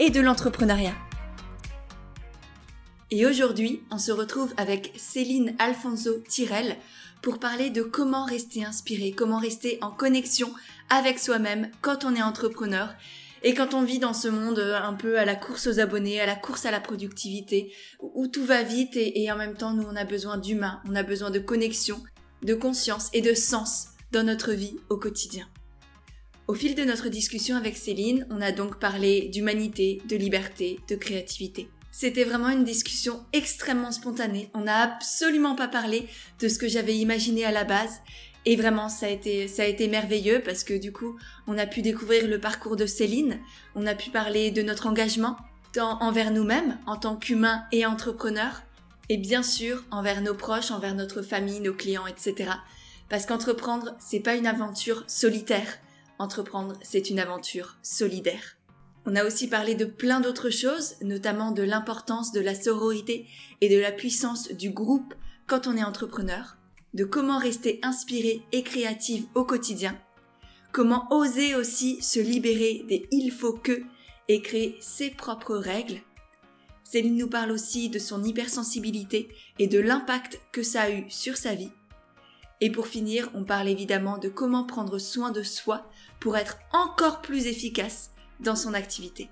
et de l'entrepreneuriat. Et aujourd'hui, on se retrouve avec Céline Alfonso Tirel pour parler de comment rester inspiré, comment rester en connexion avec soi-même quand on est entrepreneur et quand on vit dans ce monde un peu à la course aux abonnés, à la course à la productivité, où tout va vite et, en même temps nous on a besoin d'humain, on a besoin de connexion, de conscience et de sens dans notre vie au quotidien. Au fil de notre discussion avec Céline, on a donc parlé d'humanité, de liberté, de créativité. C'était vraiment une discussion extrêmement spontanée. On n'a absolument pas parlé de ce que j'avais imaginé à la base. Et vraiment, ça a été, ça a été merveilleux parce que du coup, on a pu découvrir le parcours de Céline. On a pu parler de notre engagement, tant envers nous-mêmes, en tant qu'humains et entrepreneurs. Et bien sûr, envers nos proches, envers notre famille, nos clients, etc. Parce qu'entreprendre, c'est pas une aventure solitaire. Entreprendre, c'est une aventure solidaire. On a aussi parlé de plein d'autres choses, notamment de l'importance de la sororité et de la puissance du groupe quand on est entrepreneur, de comment rester inspiré et créative au quotidien, comment oser aussi se libérer des il faut que et créer ses propres règles. Céline nous parle aussi de son hypersensibilité et de l'impact que ça a eu sur sa vie. Et pour finir, on parle évidemment de comment prendre soin de soi pour être encore plus efficace dans son activité.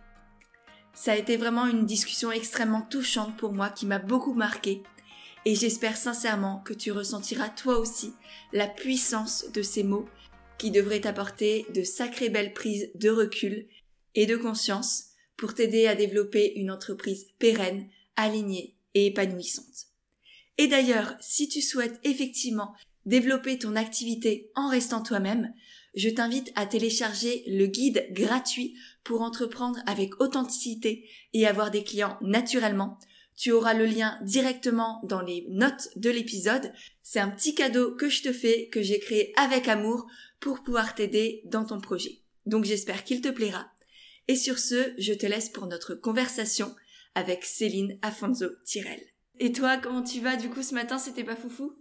Ça a été vraiment une discussion extrêmement touchante pour moi qui m'a beaucoup marqué et j'espère sincèrement que tu ressentiras toi aussi la puissance de ces mots qui devraient t'apporter de sacrées belles prises de recul et de conscience pour t'aider à développer une entreprise pérenne, alignée et épanouissante. Et d'ailleurs, si tu souhaites effectivement développer ton activité en restant toi-même, je t'invite à télécharger le guide gratuit pour entreprendre avec authenticité et avoir des clients naturellement. Tu auras le lien directement dans les notes de l'épisode. C'est un petit cadeau que je te fais, que j'ai créé avec amour pour pouvoir t'aider dans ton projet. Donc j'espère qu'il te plaira. Et sur ce, je te laisse pour notre conversation avec Céline Afonso Tirel. Et toi, comment tu vas du coup ce matin? C'était pas foufou?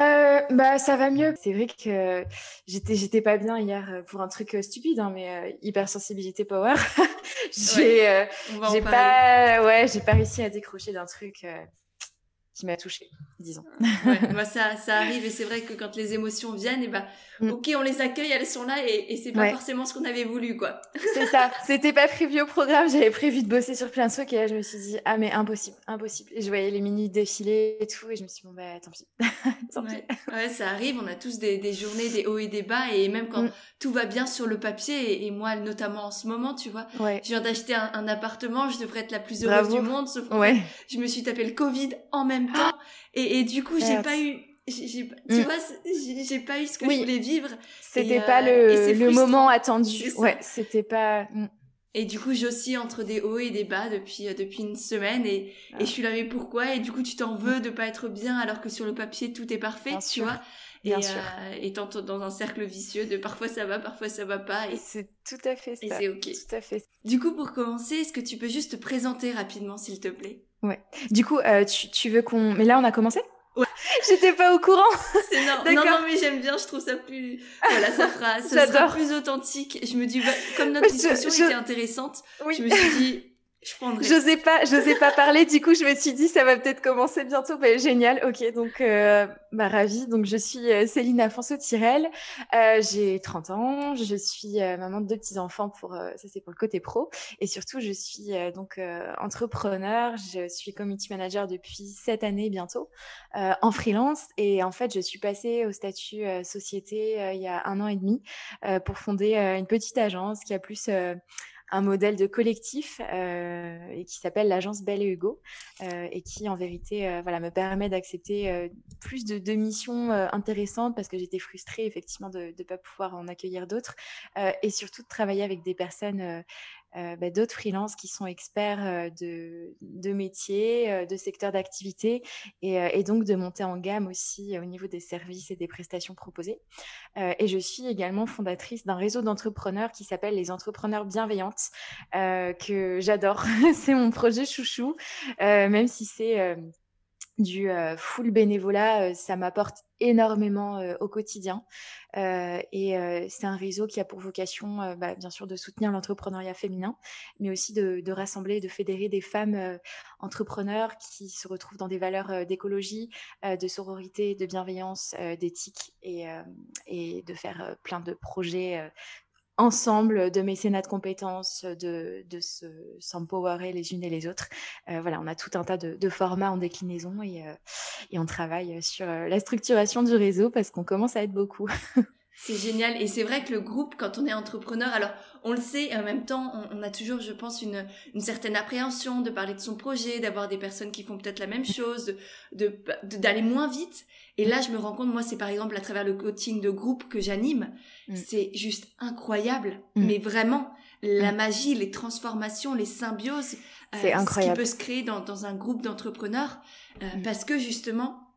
Euh, bah ça va mieux. C'est vrai que j'étais j'étais pas bien hier euh, pour un truc euh, stupide, hein, mais euh, hypersensibilité power. j'ai j'ai pas ouais j'ai pas réussi à décrocher d'un truc qui m'a touchée, disons. ouais, ça, ça arrive et c'est vrai que quand les émotions viennent, et eh ben, mm. ok, on les accueille, elles sont là et, et c'est pas forcément ce qu'on avait voulu, quoi. c'est ça. C'était pas prévu au programme. J'avais prévu de bosser sur plein de trucs et là, je me suis dit, ah, mais impossible, impossible. Et je voyais les minutes défiler et tout et je me suis dit, bon, bah, tant pis. tant ouais. pis. ouais, ça arrive. On a tous des, des, journées, des hauts et des bas et même quand mm. tout va bien sur le papier et, moi, notamment en ce moment, tu vois, je viens d'acheter un, un, appartement, je devrais être la plus heureuse du monde, sauf que je me suis tapé le Covid en même temps. Et, et du coup, j'ai pas eu tu mm. vois, j'ai pas eu ce que je voulais vivre. C'était pas euh, le, le moment attendu. Ouais, c'était pas. Mm. Et du coup, j'oscille entre des hauts et des bas depuis euh, depuis une semaine et, et je suis là mais pourquoi? Et du coup, tu t'en veux de pas être bien alors que sur le papier tout est parfait, tu vois? Et, euh, et dans un cercle vicieux de parfois ça va, parfois ça va pas. Et, c'est tout à fait ça. Et c'est ok. Tout à fait. Du coup, pour commencer, est-ce que tu peux juste te présenter rapidement, s'il te plaît? Ouais. Du coup, euh, tu, tu veux qu'on. Mais là, on a commencé? Ouais. J'étais pas au courant. C'est non, non, non, mais j'aime bien, je trouve ça plus, voilà, ça fera, ça sera plus authentique. Je me dis, bah, comme notre discussion était intéressante, oui. je me suis dit, je J'osais pas, j'osais pas parler. Du coup, je me suis dit, ça va peut-être commencer bientôt. Bah, génial. Ok, donc, euh, bah, ravie. Donc, je suis euh, Céline Afonso-Tirel. Euh, j'ai 30 ans. Je suis euh, maman de deux petits-enfants pour, euh, ça c'est pour le côté pro. Et surtout, je suis donc entrepreneur. Je suis community manager depuis sept années bientôt, en freelance. Et en fait, je suis passée au statut société il y a un an et demi pour fonder une petite agence qui a plus un modèle de collectif euh, et qui s'appelle l'agence Belle et Hugo euh, et qui en vérité euh, voilà me permet d'accepter plus de, de missions intéressantes parce que j'étais frustrée effectivement de ne pas pouvoir en accueillir d'autres et surtout de travailler avec des personnes bah, d'autres freelances qui sont experts de, de métiers, de secteurs d'activité et, et, donc de monter en gamme aussi au niveau des services et des prestations proposées. et je suis également fondatrice d'un réseau d'entrepreneurs qui s'appelle les entrepreneurs bienveillantes que j'adore. c'est mon projet chouchou, même si c'est du full bénévolat, ça m'apporte énormément au quotidien. et c'est un réseau qui a pour vocation, bah, bien sûr, de soutenir l'entrepreneuriat féminin, mais aussi de, de, rassembler, de fédérer des femmes entrepreneurs qui se retrouvent dans des valeurs d'écologie, de sororité, de bienveillance, d'éthique, et, et, de faire plein de projets ensemble de mécénat de compétences, de, de s'empowerer les unes et les autres. Euh, voilà, on a tout un tas de, formats en déclinaison et, euh, et on travaille sur euh, la structuration du réseau parce qu'on commence à être beaucoup. C'est génial. Et c'est vrai que le groupe, quand on est entrepreneur, alors on le sait, et en même temps, on, a toujours, je pense, une, une, certaine appréhension de parler de son projet, d'avoir des personnes qui font peut-être la même chose, de d'aller moins vite. Et là, je me rends compte, moi, c'est par exemple à travers le coaching de groupe que j'anime, mm. c'est juste incroyable. Mm. Mais vraiment, la mm. magie, les transformations, les symbioses, euh, ce qui peut se créer dans, dans un groupe d'entrepreneurs, euh, parce que justement,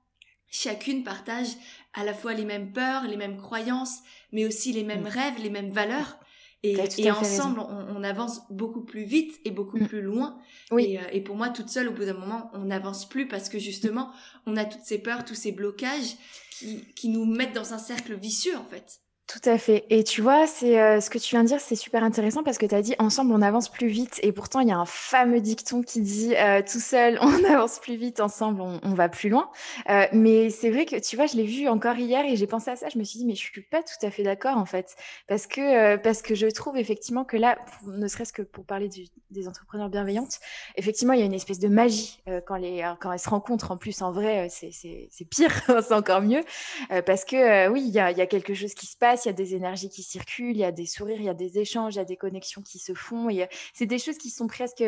chacune partage à la fois les mêmes peurs, les mêmes croyances, mais aussi les mêmes rêves, les mêmes valeurs. Et, et ensemble, on, on, avance beaucoup plus vite et beaucoup mm. plus loin. Oui. Et, euh, et, pour moi, toute seule, au bout d'un moment, on n'avance plus parce que justement, on a toutes ces peurs, tous ces blocages qui, qui nous mettent dans un cercle vicieux, en fait. Tout à fait. Et tu vois, c'est euh, ce que tu viens de dire, c'est super intéressant parce que tu as dit ensemble on avance plus vite. Et pourtant, il y a un fameux dicton qui dit euh, tout seul on avance plus vite, ensemble on, va plus loin. Euh, mais c'est vrai que tu vois, je l'ai vu encore hier et j'ai pensé à ça. Je me suis dit mais je suis pas tout à fait d'accord en fait parce que parce que je trouve effectivement que là, ne serait-ce que pour parler des entrepreneurs bienveillantes, effectivement il y a une espèce de magie quand les quand elles se rencontrent en plus en vrai, c'est c'est pire, c'est encore mieux parce que oui il y a, y a quelque chose qui se passe il y a des énergies qui circulent, il y a des sourires, il y a des échanges, il y a des connexions qui se font. Et c'est des choses qui sont presque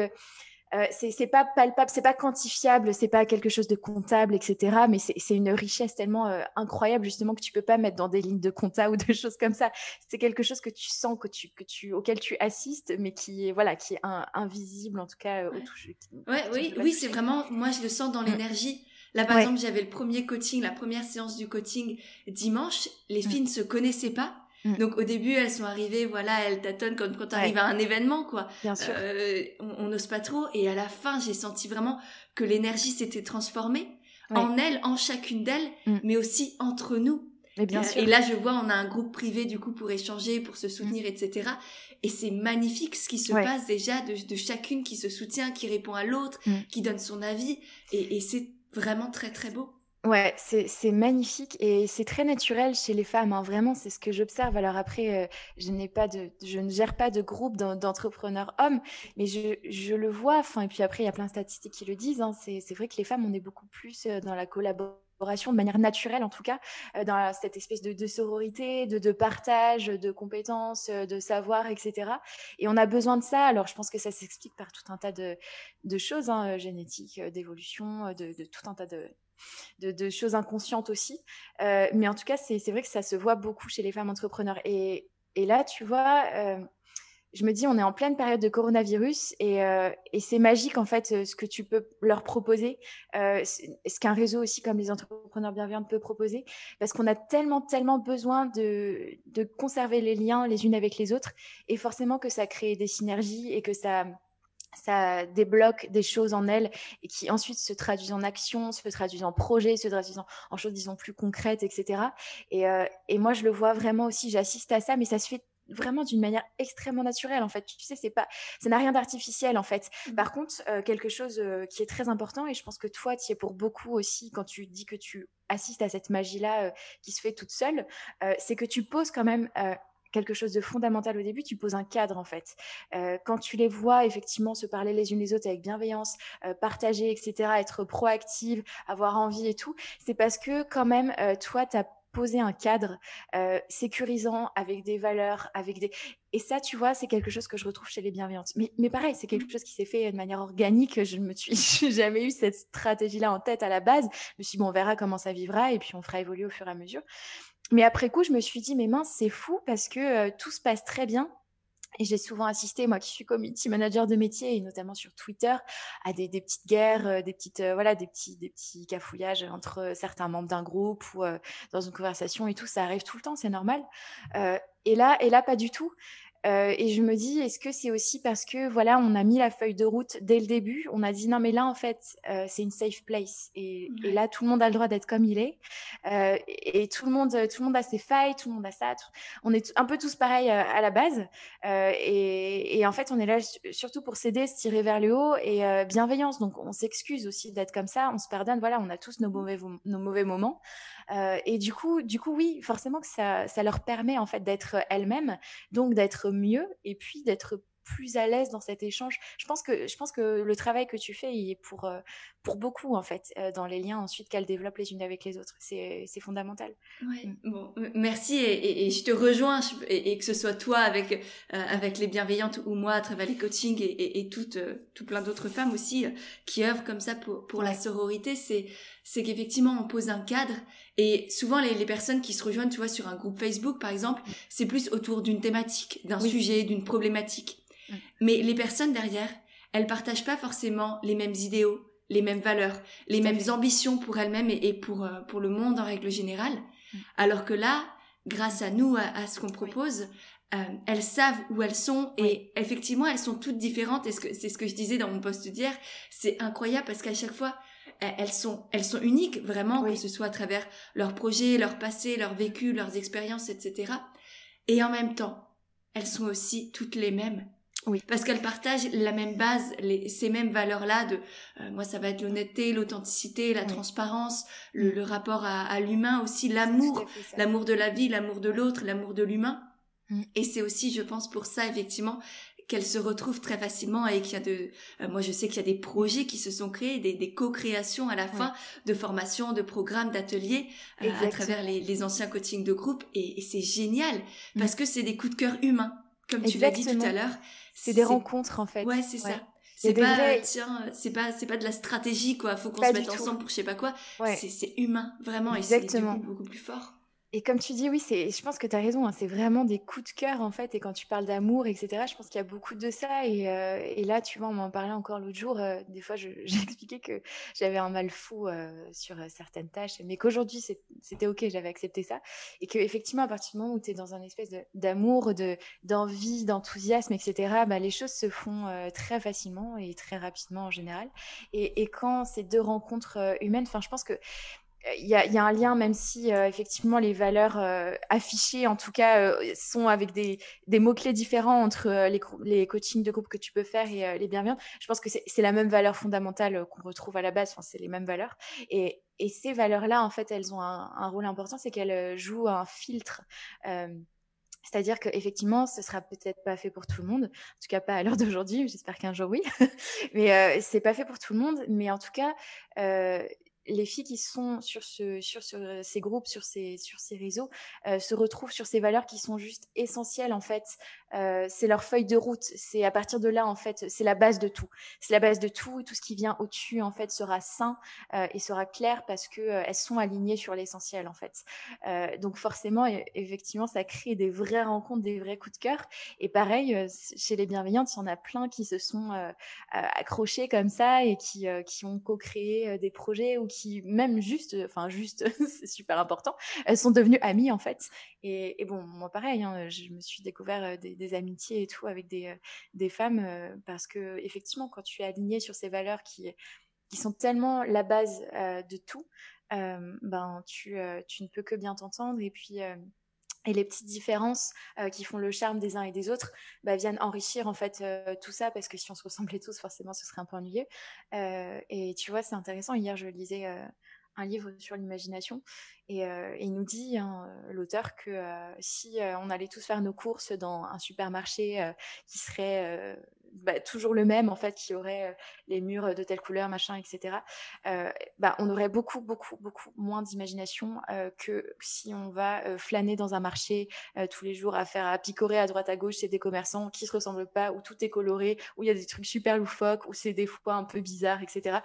euh, c'est pas palpable, c'est pas quantifiable, c'est pas quelque chose de comptable, etc. Mais c'est une richesse tellement euh, incroyable justement que tu peux pas mettre dans des lignes de compta ou de choses comme ça. C'est quelque chose que tu sens, que tu, que tu, auquel tu assistes, mais qui est voilà, qui est invisible en tout cas. Euh, ouais. oui, oui, c'est vraiment. Moi, je le sens dans mm. l'énergie. Là, par exemple, j'avais le premier coaching, la première séance du coaching dimanche. Les mm. filles ne se connaissaient pas. Mm. Donc au début, elles sont arrivées, voilà, elles tâtonnent quand, quand arrive à un événement, quoi. Bien sûr. Euh, on n'ose pas trop. Et à la fin, j'ai senti vraiment que l'énergie s'était transformée en elles, en chacune d'elles, mm. mais aussi entre nous. Et, bien sûr. et là, je vois, on a un groupe privé du coup pour échanger, pour se soutenir, etc. Et c'est magnifique ce qui se passe déjà de, de, chacune qui se soutient, qui répond à l'autre, qui donne son avis. Et, et c'est vraiment très très beau. Ouais, c'est magnifique et c'est très naturel chez les femmes. Hein. Vraiment, c'est ce que j'observe. Alors après, euh, je n'ai pas de, je ne gère pas de groupe d'entrepreneurs hommes, mais je, le vois. Et puis après, il y a plein de statistiques qui le disent. Hein. C'est vrai que les femmes, on est beaucoup plus euh, dans la collaboration de manière naturelle en tout cas, euh, dans cette espèce de, sororité, de, partage, de compétences, de savoir, etc. Et on a besoin de ça. Alors je pense que ça s'explique par tout un tas de, choses hein, génétiques, d'évolution, de, tout un tas de, choses inconscientes aussi. Euh, mais en tout cas, c'est vrai que ça se voit beaucoup chez les femmes entrepreneurs. Et, là, tu vois, euh, je me dis, on est en pleine période de coronavirus et, euh, c'est magique, en fait, ce que tu peux leur proposer, ce qu'un réseau aussi comme les entrepreneurs bienveillants peut proposer, parce qu'on a tellement, tellement besoin de, de conserver les liens les unes avec les autres et forcément que ça crée des synergies et que ça ça débloque des choses en elle et qui ensuite se traduisent en action, se traduisent en projet, se traduisent en, choses, disons, plus concrètes, etc. Et, euh, et moi, je le vois vraiment aussi, j'assiste à ça, mais ça se fait vraiment d'une manière extrêmement naturelle en fait tu sais c'est pas ça n'a rien d'artificiel en fait mmh. par contre euh, quelque chose euh, qui est très important et je pense que toi tu es pour beaucoup aussi quand tu dis que tu assistes à cette magie là qui se fait toute seule c'est que tu poses quand même quelque chose de fondamental au début, tu poses un cadre en fait. Euh, quand tu les vois effectivement se parler les unes les autres avec bienveillance, euh, partager, etc., être proactive, avoir envie et tout, c'est parce que quand même, euh, toi, tu as posé un cadre sécurisant avec des valeurs, avec des... Et ça, tu vois, c'est quelque chose que je retrouve chez les bienveillantes. Mais, mais pareil, c'est quelque chose qui s'est fait de manière organique. Je ne me suis jamais eu cette stratégie-là en tête à la base. Je me suis dit, bon, on verra comment ça vivra et puis on fera évoluer au fur et à mesure. Mais après coup, je me suis dit, mais mince, c'est fou parce que euh, tout se passe très bien. Et j'ai souvent assisté, moi qui suis community manager de métier, et notamment sur Twitter, à des, petites guerres, euh, des, petites, euh, voilà, des, petits, des petits cafouillages entre certains membres d'un groupe ou euh, dans une conversation et tout. Ça arrive tout le temps, c'est normal. et, là, et là, pas du tout. Euh, et je me dis, est-ce que c'est aussi parce que voilà, on a mis la feuille de route dès le début, on a dit non mais là en fait euh, c'est une safe place. Et, là tout le monde a le droit d'être comme il est. Euh, et, tout le monde tout le monde a ses failles, tout le monde a ça, on est un peu tous pareils à la base. Et, et, en fait on est là surtout pour s'aider, se tirer vers le haut et bienveillance. Donc on s'excuse aussi d'être comme ça, on se pardonne, voilà on a tous nos mauvais nos mauvais moments euh, et du coup, du coup, oui, forcément que ça, ça leur permet en fait d'être elles-mêmes, donc d'être mieux et puis d'être plus à l'aise dans cet échange. Je pense que je pense que le travail que tu fais il est pour euh, pour beaucoup en fait euh, dans les liens ensuite qu'elles développent les unes avec les autres. C'est c'est fondamental. Ouais. Mm. Bon, merci et, et, je te rejoins et, que ce soit toi avec avec les bienveillantes ou moi à travers les coachings et, et, toutes tout plein d'autres femmes aussi qui œuvrent comme ça pour pour la sororité, c'est c'est qu'effectivement on pose un cadre et souvent les, les, personnes qui se rejoignent, tu vois, sur un groupe Facebook par exemple, c'est plus autour d'une thématique, d'un sujet, d'une problématique. Mais les personnes derrière, elles partagent pas forcément les mêmes idéaux, les mêmes valeurs, les mêmes ambitions pour elles-mêmes et, pour euh, pour le monde en règle générale. Alors que là, grâce à nous, à, ce qu'on propose, euh, elles savent où elles sont et effectivement elles sont toutes différentes et c'est ce que je disais dans mon poste d'hier c'est incroyable parce qu'à chaque fois elles sont, elles sont uniques vraiment, que ce soit à travers leur projet, leur passé, leur vécu, leurs expériences, etc. Et en même temps, elles sont aussi toutes les mêmes. Oui. Parce qu'elles partagent la même base, les, ces mêmes valeurs-là de, euh, moi ça va être l'honnêteté, l'authenticité, la transparence, le, mm. le, rapport à, à l'humain aussi, l'amour, l'amour de la vie, l'amour de l'autre, l'amour de l'humain. Mm. Et c'est aussi, je pense, pour ça, effectivement, qu'elle se retrouve très facilement et qu'il y a de euh, moi je sais qu'il y a des projets qui se sont créés des, des co-créations à la fin de formations de programmes d'ateliers euh, à travers les, les, anciens coachings de groupe et, c'est génial mm. parce que c'est des coups de cœur humains comme tu l'as dit tout à l'heure c'est des rencontres en fait. Ouais c'est ça. C'est pas tiens c'est pas c'est pas de la stratégie quoi. Faut qu'on se mette ensemble pour je sais pas quoi. C'est humain vraiment et c'est beaucoup plus fort et comme tu dis, oui, c'est, je pense que tu as raison, hein, c'est vraiment des coups de cœur en fait. Et quand tu parles d'amour, etc., je pense qu'il y a beaucoup de ça. Et, euh, et là, tu vois, on m'en parlait encore l'autre jour. Euh, des fois, j'ai expliqué que j'avais un mal fou euh, sur certaines tâches, mais qu'aujourd'hui, c'était OK, j'avais accepté ça. Et qu'effectivement, à partir du moment où tu es dans un espèce d'amour, de, d'envie, d'enthousiasme, etc., bah, les choses se font très facilement et très rapidement en général. Et, et quand ces deux rencontres humaines, enfin, je pense que il y, a, y, a, un lien, même si euh, effectivement les valeurs euh, affichées, en tout cas, euh, sont avec des, des mots-clés différents entre les, les coachings de groupe que tu peux faire et les bienveillants. Je pense que c'est la même valeur fondamentale qu'on retrouve à la base, enfin, c'est les mêmes valeurs. Et, et ces valeurs-là, en fait, elles ont un, un rôle important, c'est qu'elles jouent un filtre. C'est-à-dire qu'effectivement, ce sera peut-être pas fait pour tout le monde, en tout cas pas à l'heure d'aujourd'hui, j'espère qu'un jour oui, mais euh, c'est pas fait pour tout le monde, mais en tout cas, euh, les filles qui sont sur, ce, sur, ces groupes, sur ces, sur ces réseaux, euh, se retrouvent sur ces valeurs qui sont juste essentielles en fait. Euh, c'est leur feuille de route. C'est à partir de là en fait, c'est la base de tout. C'est la base de tout. Tout ce qui vient au-dessus en fait sera sain euh, et sera clair parce que elles sont alignées sur l'essentiel en fait. donc forcément, effectivement, ça crée des vraies rencontres, des vrais coups de cœur. Et pareil, chez les bienveillantes, il y en a plein qui se sont accrochés comme ça et qui, qui ont co-créé des projets ou qui même juste, enfin juste, c'est super important, elles sont devenues amies en fait. Et, bon, moi pareil, hein, je me suis découvert euh, des, amitiés et tout avec des, euh, des femmes euh, parce que effectivement, quand tu es aligné sur ces valeurs qui qui sont tellement la base de tout, ben tu, tu ne peux que bien t'entendre et puis et les petites différences qui font le charme des uns et des autres bah, viennent enrichir en fait tout ça parce que si on se ressemblait tous forcément ce serait un peu ennuyeux. Et tu vois c'est intéressant. Hier je lisais un livre sur l'imagination et, il nous dit hein, l'auteur que si on allait tous faire nos courses dans un supermarché qui serait bah, toujours le même en fait, qui aurait les murs de telle couleur, machin, etc. bah, on aurait beaucoup, beaucoup, beaucoup moins d'imagination que si on va flâner dans un marché tous les jours à faire à picorer à droite à gauche, c'est des commerçants qui se ressemblent pas, où tout est coloré, où il y a des trucs super loufoques, où c'est des fois un peu bizarre, etc.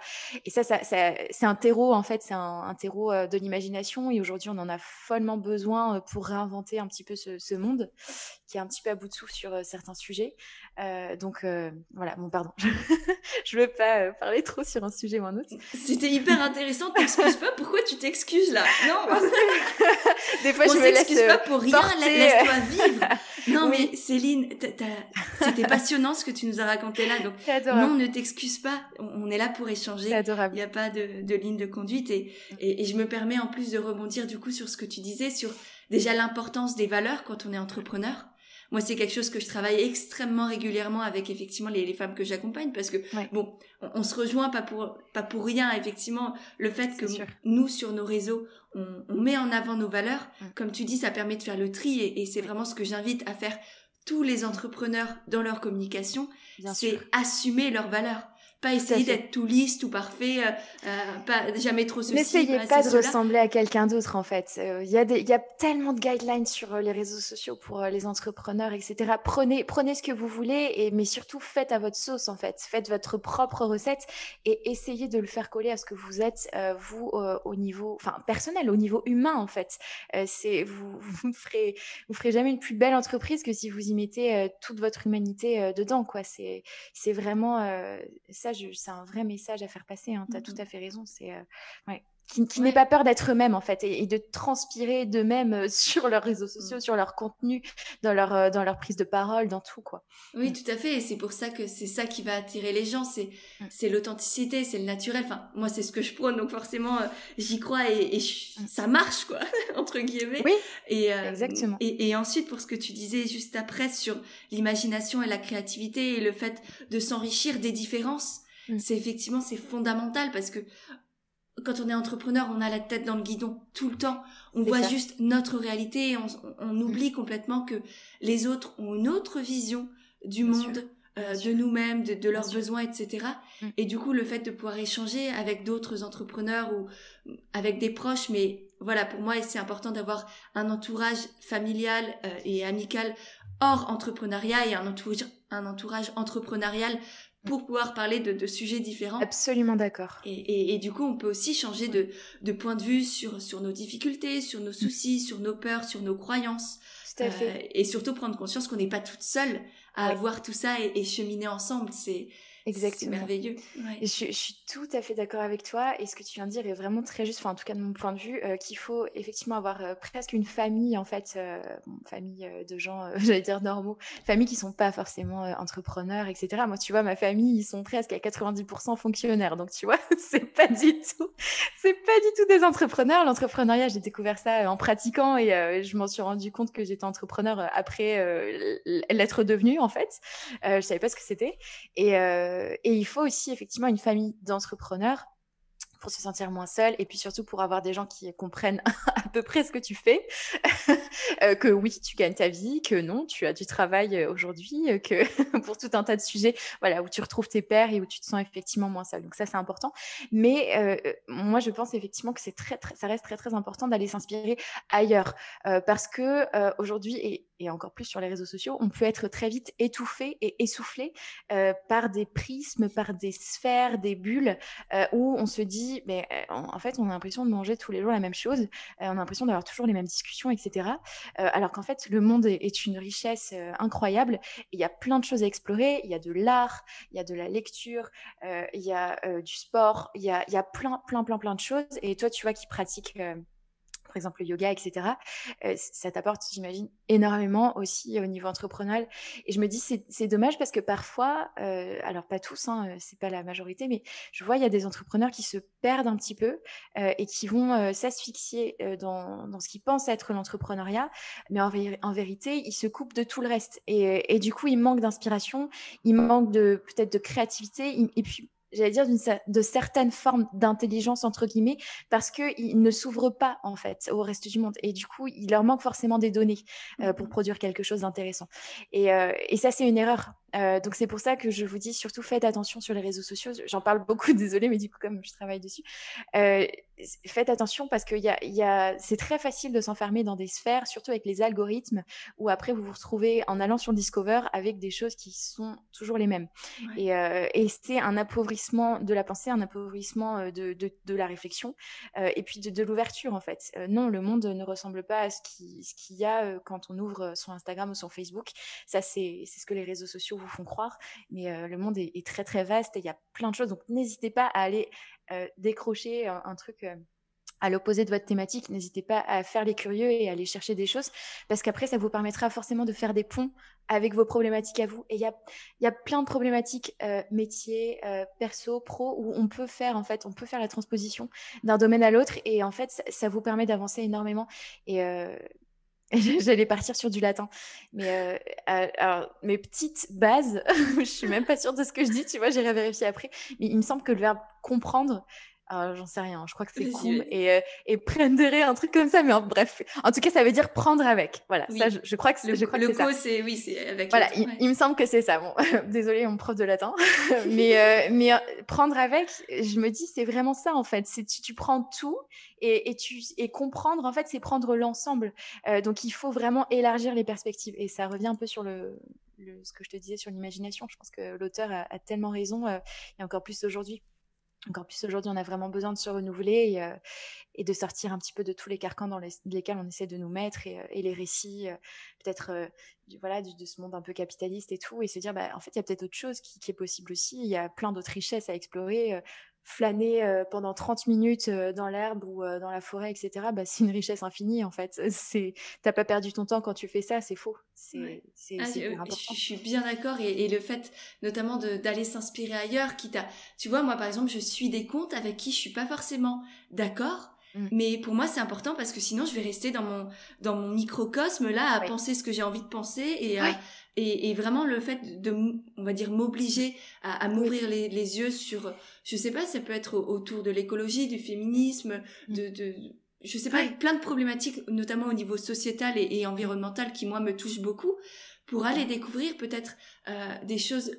Et ça, ça, c'est un terreau en fait, c'est un, terreau de l'imagination. Et aujourd'hui, on en a follement besoin pour réinventer un petit peu ce, ce monde qui est un petit peu à bout de souffle sur certains sujets. Euh, donc euh, voilà, bon pardon, je veux pas euh, parler trop sur un sujet ou un autre. C'était hyper intéressant, t'excuses pas, pourquoi tu t'excuses là? Non, des fois je me laisse pas pour rien, laisse-toi vivre. Non mais Céline, c'était passionnant ce que tu nous as raconté là, donc non, ne t'excuse pas, on est là pour échanger. Il n'y a pas de, de, ligne de conduite. Et, et, et je me permets en plus de rebondir du coup sur ce que tu disais sur déjà l'importance des valeurs quand on est entrepreneur moi, c'est quelque chose que je travaille extrêmement régulièrement avec effectivement les, les femmes que j'accompagne parce que bon, on, se rejoint pas pour pas pour rien. Effectivement, le fait que nous sur nos réseaux, on, on, met en avant nos valeurs, mm. comme tu dis, ça permet de faire le tri et, et c'est vraiment ce que j'invite à faire tous les entrepreneurs dans leur communication, c'est assumer leurs valeurs pas essayer d'être tout lisse, tout parfait, euh, euh, pas jamais trop ceci. N'essayez pas, de ressembler à quelqu'un d'autre en fait. Euh, il y, a y a tellement de guidelines sur les réseaux sociaux pour les entrepreneurs, etc. Prenez, prenez ce que vous voulez, et, mais surtout faites à votre sauce en fait. Faites votre propre recette et essayez de le faire coller à ce que vous êtes, vous, au niveau enfin, personnel, au niveau humain en fait. c'est vous, vous, ferez, vous ferez jamais une plus belle entreprise que si vous y mettez toute votre humanité dedans. quoi. C'est vraiment ça c'est un vrai message à faire passer. Hein. Tu as tout mmh à fait raison. C'est euh, ouais qui, qui n'aient pas peur d'être eux-mêmes en fait et, de transpirer d'eux-mêmes euh, sur leurs réseaux mmh. sociaux, sur leur contenu, dans leur euh, dans leur prise de parole, dans tout quoi. Oui, mmh. tout à fait. Et c'est pour ça que c'est ça qui va attirer les gens. C'est mmh. c'est l'authenticité, c'est le naturel. Enfin, moi c'est ce que je prône, donc forcément euh, j'y crois et, et ça marche quoi entre guillemets. Oui. Et exactement. Et, et ensuite pour ce que tu disais juste après sur l'imagination et la créativité et le fait de s'enrichir des différences c'est effectivement c'est fondamental parce que quand on est entrepreneur, on a la tête dans le guidon tout le temps. On voit juste notre réalité et on, on mm. oublie complètement que les autres ont une autre vision du monde, euh, de nous-mêmes, de, de leurs besoins, etc. Mm. Et du coup, le fait de pouvoir échanger avec d'autres entrepreneurs ou avec des proches, mais voilà, pour moi, c'est important d'avoir un entourage familial euh, et amical hors entrepreneuriat et un entourage, un entourage entrepreneurial pour pouvoir parler de, de sujets différents. Absolument d'accord. Et, et, et, du coup, on peut aussi changer de, de point de vue sur, sur nos difficultés, sur nos soucis, sur nos peurs, sur nos croyances. Tout à fait. Euh, et surtout prendre conscience qu'on n'est pas toute seule à avoir tout ça et, et cheminer ensemble. C'est Exactement. C'est merveilleux. Je, je, suis tout à fait d'accord avec toi. Et ce que tu viens de dire est vraiment très juste, enfin, en tout cas de mon point de vue, euh, qu'il faut effectivement avoir euh, presque une famille, en fait, euh, famille de gens, j'allais dire normaux, famille qui sont pas forcément entrepreneurs, etc. Moi, tu vois, ma famille, ils sont presque à 90% fonctionnaires. Donc, tu vois, c'est pas du tout, c'est pas du tout des entrepreneurs. L'entrepreneuriat, j'ai découvert ça en pratiquant et je m'en suis rendu compte que j'étais entrepreneur après l'être devenu, en fait. je savais pas ce que c'était. Et et il faut aussi effectivement une famille d'entrepreneurs pour se sentir moins seul et puis surtout pour avoir des gens qui comprennent à peu près ce que tu fais, euh, que oui, tu gagnes ta vie, que non, tu as du travail euh, aujourd'hui, euh, que pour tout un tas de sujets, voilà, où tu retrouves tes pairs et où tu te sens effectivement moins seul. Donc ça, c'est important. Mais euh, moi, je pense effectivement que c'est très, très, ça reste très, très important d'aller s'inspirer ailleurs euh, parce que aujourd'hui et, et, encore plus sur les réseaux sociaux, on peut être très vite étouffé et essoufflé par des prismes, par des sphères, des bulles où on se dit mais euh, en fait, on a l'impression de manger tous les jours la même chose, euh, on a l'impression d'avoir toujours les mêmes discussions, etc. Euh, alors qu'en fait, le monde est une richesse incroyable. Il y a plein de choses à explorer. Il y a de l'art, il y a de la lecture, il y a du sport, il y a, il y a plein, plein, plein, plein de choses. Et toi, tu vois, qui pratique par exemple le yoga, etc. Euh, ça t'apporte, j'imagine, énormément aussi au niveau entrepreneurial. Et je me dis, c'est dommage parce que parfois, euh, alors pas tous, hein, euh, c'est pas la majorité, mais je vois, il y a des entrepreneurs qui se perdent un petit peu euh, et qui vont euh, s'asphyxier euh, dans, dans, ce qu'ils pensent être l'entrepreneuriat, mais en, en, vérité, ils se coupent de tout le reste. Et, et du coup, ils manquent d'inspiration, ils manquent peut-être de créativité, et puis j'allais dire, de certaines formes d'intelligence, entre guillemets, parce qu'ils ne s'ouvrent pas, en fait, au reste du monde. Et du coup, il leur manque forcément des données euh, pour mmh produire quelque chose d'intéressant. Et, euh, et, ça, c'est une erreur Euh, donc c'est pour ça que je vous dis surtout faites attention sur les réseaux sociaux. J'en parle beaucoup, désolée, mais du coup comme je travaille dessus, euh, faites attention parce que y a, y a, c'est très facile de s'enfermer dans des sphères, surtout avec les algorithmes, où après vous vous retrouvez en allant sur Discover avec des choses qui sont toujours les mêmes. Et, euh, et c'est un appauvrissement de la pensée, un appauvrissement euh, de, de, de la réflexion, et puis de, de l'ouverture en fait. Non, le monde ne ressemble pas à ce qu'il ce qu'il y a quand on ouvre son Instagram ou son Facebook. Ça c'est ce que les réseaux sociaux vous font croire, mais euh, le monde est, très très vaste et il y a plein de choses. Donc n'hésitez pas à aller euh, décrocher un, truc euh, à l'opposé de votre thématique. N'hésitez pas à faire les curieux et à aller chercher des choses, parce qu'après ça vous permettra forcément de faire des ponts avec vos problématiques à vous. Et il y a, y a plein de problématiques euh, métiers, euh, perso, pro, où on peut faire en fait, on peut faire la transposition d'un domaine à l'autre, et en fait ça, vous permet d'avancer énormément. Et J'allais partir sur du latin. Mais euh, alors, mes petites bases, je suis même pas sûre de ce que je dis, tu vois, j'irai vérifier après. Mais il me semble que le verbe comprendre, euh, j'en sais rien, je crois que c'est cool. Et, euh, et prendere, un truc comme ça, mais en, bref. En tout cas, ça veut dire prendre avec. Voilà, oui. ça, je, je, crois que c'est le, le co, c'est oui, c'est avec. Voilà, il, ouais. il, me semble que c'est ça. Bon, désolé, mon prof de latin, mais euh, mais prendre avec, je me dis, c'est vraiment ça en fait. C'est tu, tu prends tout et, et tu et comprendre en fait, c'est prendre l'ensemble. Euh, donc il faut vraiment élargir les perspectives et ça revient un peu sur le, le ce que je te disais sur l'imagination. Je pense que l'auteur a, a, tellement raison euh, et encore plus aujourd'hui encore plus aujourd'hui, on a vraiment besoin de se renouveler et, euh, de sortir un petit peu de tous les carcans dans les, lesquels on essaie de nous mettre et, et les récits, euh, peut-être euh, voilà, de, de, ce monde un peu capitaliste et tout, et se dire, bah, en fait, il y a peut-être autre chose qui, qui, est possible aussi. Il y a plein d'autres richesses à explorer flâner euh, pendant 30 minutes euh, dans l'herbe ou euh, dans la forêt, etc., bah, c'est une richesse infinie en fait. C'est, t'as pas perdu ton temps quand tu fais ça, c'est faux. C'est, ah, c'est je, suis bien d'accord et, et, le fait notamment d'aller s'inspirer ailleurs, quitte à, tu vois, moi par exemple, je suis des comptes avec qui je suis pas forcément d'accord. Mmh. Mais pour moi, c'est important parce que sinon, je vais rester dans mon dans mon microcosme là à penser ce que j'ai envie de penser et à, et, et, vraiment le fait de, on va dire, m'obliger à, à m'ouvrir oui. les, les, yeux sur, je sais pas, ça peut être autour de l'écologie, du féminisme, mmh. de, de, je sais pas, plein de problématiques, notamment au niveau sociétal et, et, environnemental, qui moi me touchent beaucoup, pour aller découvrir peut-être euh, des choses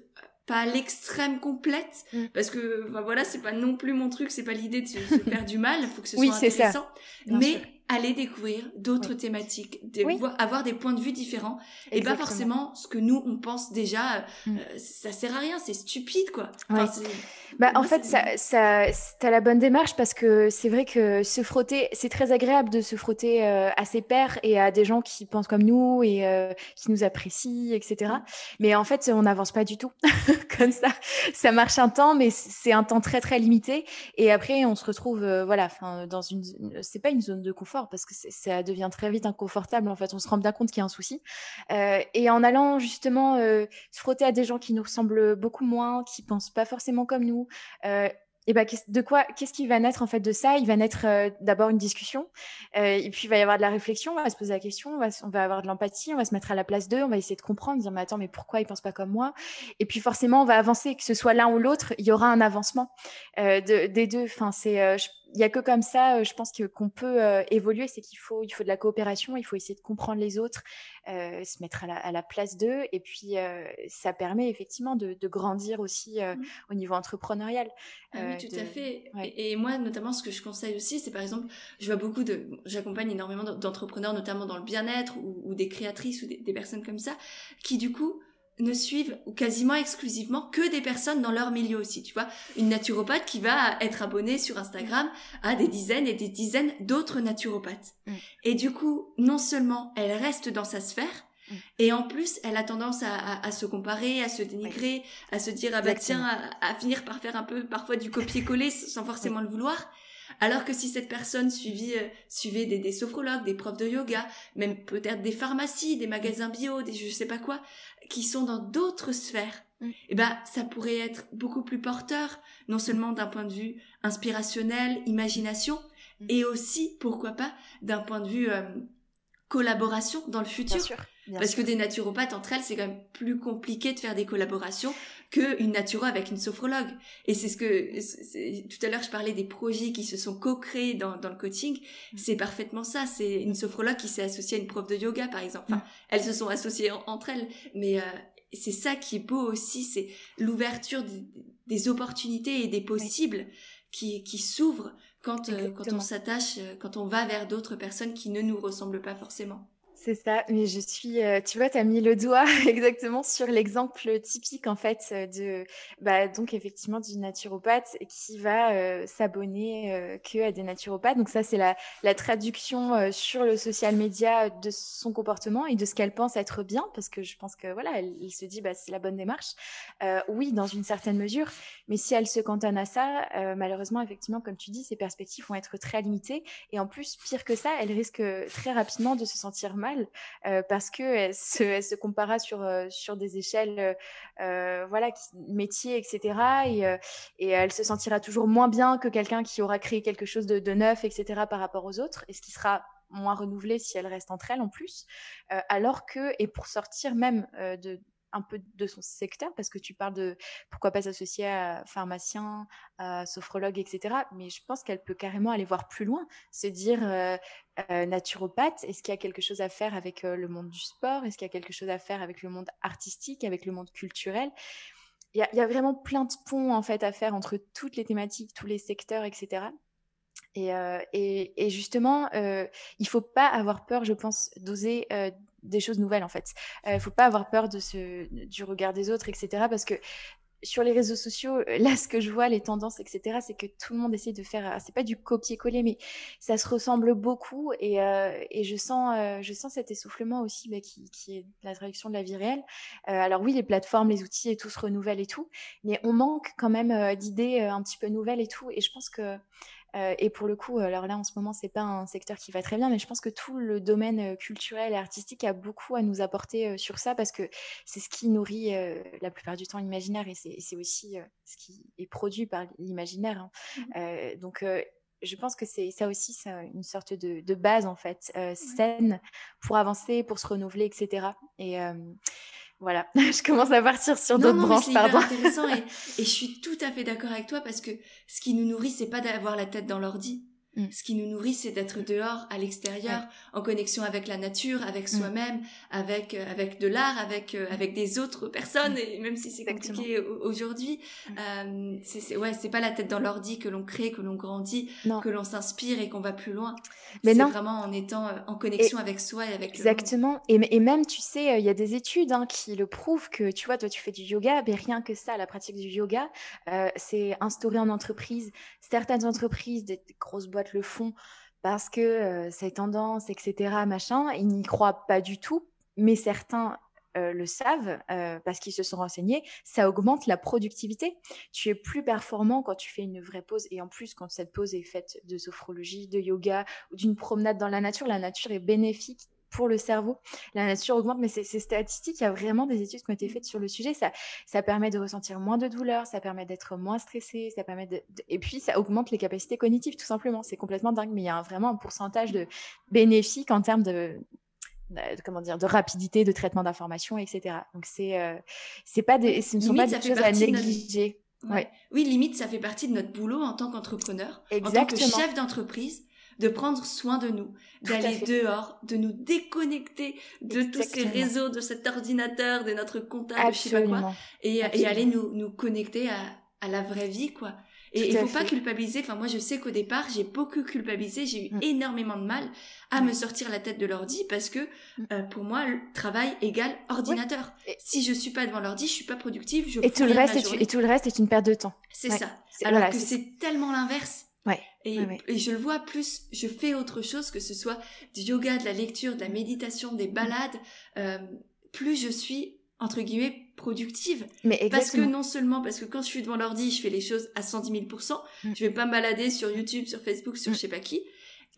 pas à l'extrême complète mmh. parce que ben voilà c'est pas non plus mon truc c'est pas l'idée de se, se, faire du mal faut que ce oui, soit intéressant ça. mais aller découvrir d'autres oui. thématiques, de oui. voir, avoir des points de vue différents et pas forcément ce que nous on pense déjà. Mm. Euh, ça sert à rien, c'est stupide quoi. Enfin, ouais. bah, en fait, ça, ça, t'as la bonne démarche parce que c'est vrai que se frotter, c'est très agréable de se frotter euh, à ses pairs et à des gens qui pensent comme nous et euh, qui nous apprécient, etc. Mm. Mais en fait, on n'avance pas du tout comme ça. Ça marche un temps, mais c'est un temps très très limité. Et après, on se retrouve, euh, voilà, enfin, dans une, c'est pas une zone de confort parce que ça devient très vite inconfortable. En fait, on se rend bien compte qu'il y a un souci. Euh, et en allant justement euh, se frotter à des gens qui nous ressemblent beaucoup moins, qui pensent pas forcément comme nous, euh, et ben de quoi qu'est-ce qui va naître en fait de ça? Il va naître d'abord une discussion, et puis il va y avoir de la réflexion, on va se poser la question, on va, avoir de l'empathie, on va se mettre à la place d'eux, on va essayer de comprendre, dire mais attends mais pourquoi ils pensent pas comme moi? Et puis forcément on va avancer, que ce soit l'un ou l'autre, il y aura un avancement de, des deux. Enfin c'est il y a que comme ça, euh, je pense que qu'on peut euh, évoluer, c'est qu'il faut il faut de la coopération, il faut essayer de comprendre les autres, euh, se mettre à la, à la place d'eux, et puis euh, ça permet effectivement de, de grandir aussi mmh. au niveau entrepreneurial. Ah oui, tout de... à fait. Ouais. Et, et, moi, notamment, ce que je conseille aussi, c'est par exemple, je vois beaucoup de, j'accompagne énormément d'entrepreneurs, notamment dans le bien-être ou, ou, des créatrices ou des, des personnes comme ça, qui du coup ne suivent ou quasiment exclusivement que des personnes dans leur milieu aussi, tu vois. Une naturopathe qui va être abonnée sur Instagram à des dizaines et des dizaines d'autres naturopathes. Mm. Et du coup, non seulement elle reste dans sa sphère, mm. et en plus, elle a tendance à, à, à se comparer, à se dénigrer, oui. à se dire, ah bah tiens, à, à, finir par faire un peu parfois du copier-coller sans forcément oui. le vouloir. Alors que si cette personne suivait, euh, suivait des, des, sophrologues, des profs de yoga, même peut-être des pharmacies, des magasins bio, des je sais pas quoi, qui sont dans d'autres sphères, mm. eh ben ça pourrait être beaucoup plus porteur, non seulement d'un point de vue inspirationnel, imagination, mm. et aussi, pourquoi pas, d'un point de vue euh, collaboration dans le futur. Bien sûr, bien Parce sûr. que des naturopathes entre elles, c'est quand même plus compliqué de faire des collaborations qu'une naturo avec une sophrologue. Et c'est ce que tout à l'heure je parlais des projets qui se sont co-créés dans, dans le coaching. Mm. C'est parfaitement ça. C'est une sophrologue qui s'est associée à une prof de yoga par exemple. Enfin, mm. elles se sont associées en, entre elles, mais euh, c'est ça qui est beau aussi, c'est l'ouverture des, opportunités et des possibles qui, qui s'ouvrent quand, euh, quand on s'attache, euh, quand on va vers d'autres personnes qui ne nous ressemblent pas forcément. C'est ça, mais je suis, euh, tu vois, tu as mis le doigt exactement sur l'exemple typique en fait de, bah, donc effectivement du naturopathe qui va euh, s'abonner euh, que à des naturopathes. Donc ça, c'est la, la traduction sur le social media de son comportement et de ce qu'elle pense être bien, parce que je pense que voilà, elle, se dit, bah, c'est la bonne démarche. oui, dans une certaine mesure, mais si elle se cantonne à ça, malheureusement, effectivement, comme tu dis, ses perspectives vont être très limitées et en plus, pire que ça, elle risque très rapidement de se sentir mal parce que elle se, elle compara sur sur des échelles euh, voilà etc et, elle se sentira toujours moins bien que quelqu'un qui aura créé quelque chose de neuf etc par rapport aux autres et ce qui sera moins renouvelé si elle reste entre elles en plus alors que et pour sortir même de un peu de son secteur parce que tu parles de pourquoi pas s'associer à pharmacien, à sophrologue, etc. Mais je pense qu'elle peut carrément aller voir plus loin, se dire euh, euh, naturopathe, est-ce qu'il y a quelque chose à faire avec euh, le monde du sport? Est-ce qu'il y a quelque chose à faire avec le monde artistique, avec le monde culturel? Il y, a, vraiment plein de ponts en fait à faire entre toutes les thématiques, tous les secteurs, etc. Et, justement, euh, il faut pas avoir peur, je pense, d'oser des choses nouvelles en fait. Il euh, faut pas avoir peur de ce, du regard des autres, etc. Parce que sur les réseaux sociaux, euh, là, ce que je vois, les tendances, etc., c'est que tout le monde essaie de faire. C'est pas du copier-coller, mais ça se ressemble beaucoup, et, euh, et je sens, je sens cet essoufflement aussi, bah, qui, qui, est la traduction de la vie réelle. alors oui, les plateformes, les outils et tout se renouvellent et tout, mais on manque quand même d'idées un petit peu nouvelles et tout. Et je pense que euh, et pour le coup, alors là en ce moment, c'est pas un secteur qui va très bien, mais je pense que tout le domaine euh, culturel et artistique a beaucoup à nous apporter euh, sur ça parce que c'est ce qui nourrit la plupart du temps l'imaginaire et c'est aussi ce qui est produit par l'imaginaire. Hein. Mmh. donc je pense que c'est ça aussi une sorte de, de, base en fait saine pour avancer, pour se renouveler, etc. Et voilà, je commence à partir sur d'autres branches, pardon. intéressant et, et, je suis tout à fait d'accord avec toi parce que ce qui nous nourrit, c'est pas d'avoir la tête dans l'ordi. Mm. Ce qui nous nourrit, c'est d'être dehors, à l'extérieur, en connexion avec la nature, avec mm. soi-même, avec euh, avec de l'art, avec euh, avec des autres personnes. Mm. Et même si c'est compliqué aujourd'hui, euh, c'est ouais, c'est pas la tête dans l'ordi que l'on crée, que l'on grandit, que l'on s'inspire et qu'on va plus loin. Mais c'est vraiment en étant euh, en connexion avec soi et avec exactement. Et, et, même, tu sais, il y a des études hein, qui le prouvent que tu vois, toi, tu fais du yoga, mais rien que ça, la pratique du yoga, c'est instauré en entreprise. Certaines entreprises, des grosses boîtes le font parce que euh, c'est tendance, etc., machin. Ils n'y croient pas du tout, mais certains euh, le savent euh, parce qu'ils se sont renseignés, ça augmente la productivité. Tu es plus performant quand tu fais une vraie pause et en plus quand cette pause est faite de sophrologie, de yoga ou d'une promenade dans la nature, la nature est bénéfique pour le cerveau. La nature augmente, mais c'est statistique. Il y a vraiment des études qui ont été faites sur le sujet. Ça, ça permet de ressentir moins de douleur, ça permet d'être moins stressé, ça permet de, et puis ça augmente les capacités cognitives, tout simplement. C'est complètement dingue, mais il y a vraiment un pourcentage de bénéfiques en termes de, comment dire de rapidité de traitement d'informations etc donc c'est euh, c'est pas des ce ne sont pas des choses à négliger ouais. oui limite ça fait partie de notre boulot en tant qu'entrepreneur en tant que chef d'entreprise de prendre soin de nous, d'aller dehors, de nous déconnecter de tous ces réseaux, de cet ordinateur, de notre comptable, je sais pas quoi, et, et aller nous, nous connecter à, à la vraie vie, quoi. Et il faut pas culpabiliser. Enfin, moi, je sais qu'au départ, j'ai beaucoup culpabilisé. J'ai eu mm. énormément de mal à me sortir la tête de l'ordi parce que mm. euh, pour moi, le travail égale ordinateur. Si je suis pas devant l'ordi, je suis pas productive. Je et tout le reste, est, et tout le reste est une perte de temps. C'est ça. Alors que c'est tellement l'inverse. Ouais. Et, et, je le vois plus, je fais autre chose, que ce soit du yoga, de la lecture, de la méditation, des balades, euh, plus je suis, entre guillemets, productive. Mais parce que non seulement, parce que quand je suis devant l'ordi, je fais les choses à 110 000 mm. je vais pas me balader sur YouTube, sur Facebook, sur mm. je sais pas qui.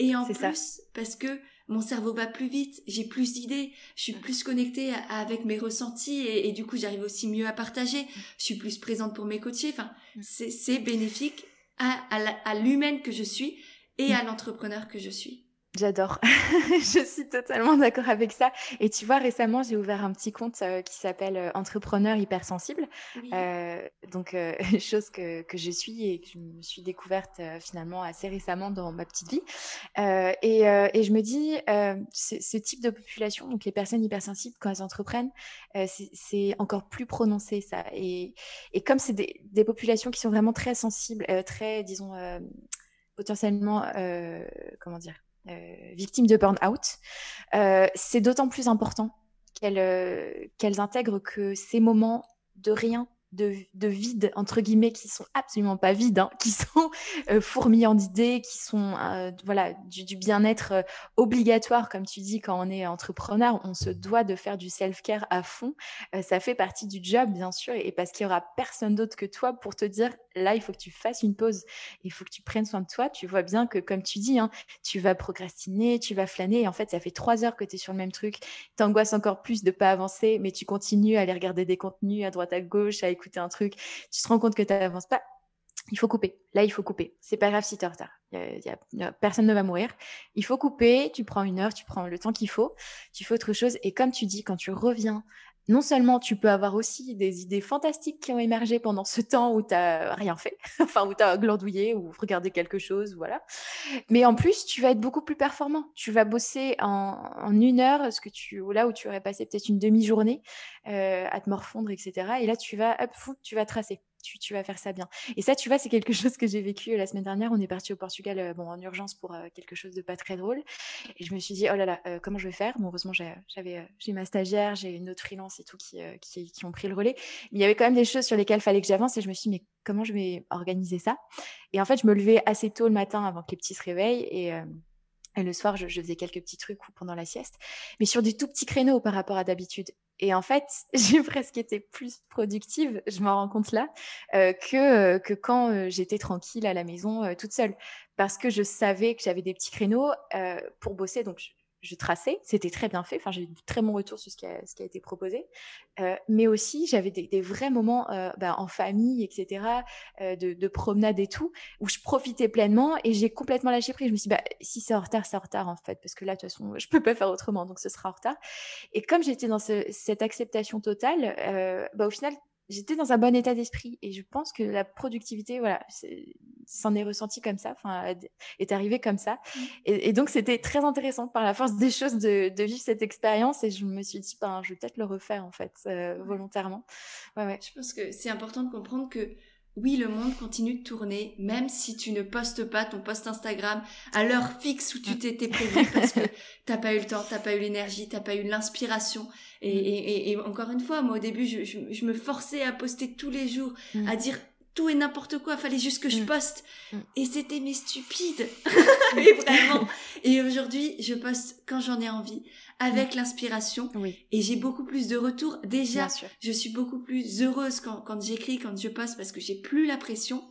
Et en plus, parce que mon cerveau va plus vite, j'ai plus d'idées, je suis mm. plus connectée avec mes ressentis et, du coup j'arrive aussi mieux à partager, je suis plus présente pour mes coachés, enfin c'est bénéfique à, à l'humaine que je suis et à l'entrepreneur que je suis. J'adore. je suis totalement d'accord avec ça. Et tu vois, récemment, j'ai ouvert un petit compte euh, qui s'appelle euh, Entrepreneur hypersensible. Euh, donc, chose que, que, je suis et que je me suis découverte finalement assez récemment dans ma petite vie. Et, et, je me dis, ce type de population, donc les personnes hypersensibles, quand elles entreprennent, c'est encore plus prononcé ça. Et, et comme c'est des, des, populations qui sont vraiment très sensibles, très, disons, potentiellement, comment dire euh, victimes de burn-out, euh, c'est d'autant plus important qu'elles euh, qu'elles intègrent que ces moments de rien de, de, vide, entre guillemets, qui sont absolument pas vides, hein, qui sont euh, fourmillants d'idées, qui sont euh, voilà, du, du bien-être euh, obligatoire, comme tu dis, quand on est entrepreneur, on se doit de faire du self-care à fond. Euh, ça fait partie du job, bien sûr, et, parce qu'il y aura personne d'autre que toi pour te dire, là, il faut que tu fasses une pause, il faut que tu prennes soin de toi. Tu vois bien que, comme tu dis, hein, tu vas procrastiner, tu vas flâner, et en fait, ça fait trois heures que tu es sur le même truc, t'angoisses encore plus de pas avancer, mais tu continues à aller regarder des contenus à droite à gauche, à écouter écouter un truc, tu te rends compte que tu n'avances pas, il faut couper. Là, il faut couper. C'est pas grave si tu es en retard. personne ne va mourir. Il faut couper. Tu prends une heure, tu prends le temps qu'il faut. Tu fais autre chose. Et comme tu dis, quand tu reviens non seulement tu peux avoir aussi des idées fantastiques qui ont émergé pendant ce temps où tu rien fait, enfin où tu as glandouillé ou regardé quelque chose, voilà. Mais en plus, tu vas être beaucoup plus performant. Tu vas bosser en, une heure, ce que tu, là où tu aurais passé peut-être une demi-journée euh, à te morfondre, etc. Et là, tu vas, hop, tu vas tracer tu, vas faire ça bien. Et ça, tu vois, c'est quelque chose que j'ai vécu euh, la semaine dernière. On est parti au Portugal euh, bon, en urgence pour euh, quelque chose de pas très drôle. Et je me suis dit, oh là là, comment je vais faire? Bon, heureusement, j'avais, j'ai ma stagiaire, j'ai une autre freelance et tout qui, qui, ont pris le relais. Mais il y avait quand même des choses sur lesquelles il fallait que j'avance. Et je me suis dit, mais comment je vais organiser ça? Et en fait, je me levais assez tôt le matin avant que les petits se réveillent. Et. Et le soir, je, faisais quelques petits trucs pendant la sieste, mais sur des tout petits créneaux par rapport à d'habitude. Et en fait, j'ai presque été plus productive, je m'en rends compte là, euh, que, euh, que quand euh, j'étais tranquille à la maison toute seule. Parce que je savais que j'avais des petits créneaux pour bosser. Donc, traçais, c'était très bien fait. Enfin, j'ai eu de très bons retours sur ce qui a, ce qui a été proposé. Euh, mais aussi, j'avais des, des, vrais moments euh, bah, en famille, etc., euh, de, de, promenade et tout, où je profitais pleinement et j'ai complètement lâché prise. Je me suis dit, bah, si c'est en retard, c'est en retard en fait, parce que là, de toute façon, je peux pas faire autrement, donc ce sera en retard. Et comme j'étais dans ce, cette acceptation totale, euh, bah, au final, j'étais dans un bon état d'esprit et je pense que la productivité, voilà, s'en est, ressenti comme ça, enfin, est arrivé comme ça. Mmh. Et, donc, c'était très intéressant par la force des choses de, vivre cette expérience et je me suis dit, ben, je vais peut-être le refaire en fait, euh, volontairement. Ouais, ouais. Je pense que c'est important de comprendre que oui, le monde continue de tourner, même si tu ne postes pas ton post Instagram à l'heure fixe où tu t'étais prévu parce que t'as pas eu le temps, t'as pas eu l'énergie, t'as pas eu l'inspiration. Et, et, encore une fois, moi au début, je, je, me forçais à poster tous les jours, mm. à dire tout et n'importe quoi, fallait juste que je mm. poste. Mm. Et c'était mes stupides. et vraiment. Et aujourd'hui, je poste quand j'en ai envie, avec l'inspiration. Et j'ai beaucoup plus de retours. Déjà, je suis beaucoup plus heureuse quand, quand j'écris, quand je poste, parce que j'ai plus la pression.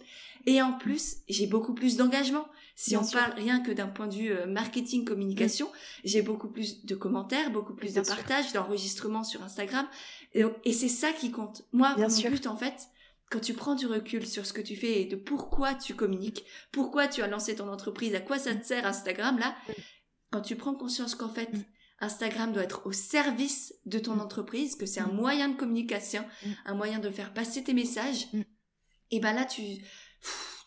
Et en plus, j'ai beaucoup plus d'engagement. Si on parle rien que d'un point de vue euh, marketing, communication, mm. j'ai beaucoup plus de commentaires, beaucoup plus de partages, d'enregistrements sur Instagram. Et, et c'est ça qui compte. Moi, Bien mon sûr. but, en fait, quand tu prends du recul sur ce que tu fais et de pourquoi tu communiques, pourquoi tu as lancé ton entreprise, à quoi ça te sert Instagram, là, mm. quand tu prends conscience qu'en fait, mm. Instagram doit être au service de ton entreprise, que c'est un moyen de communication, un moyen de faire passer tes messages, et ben là, tu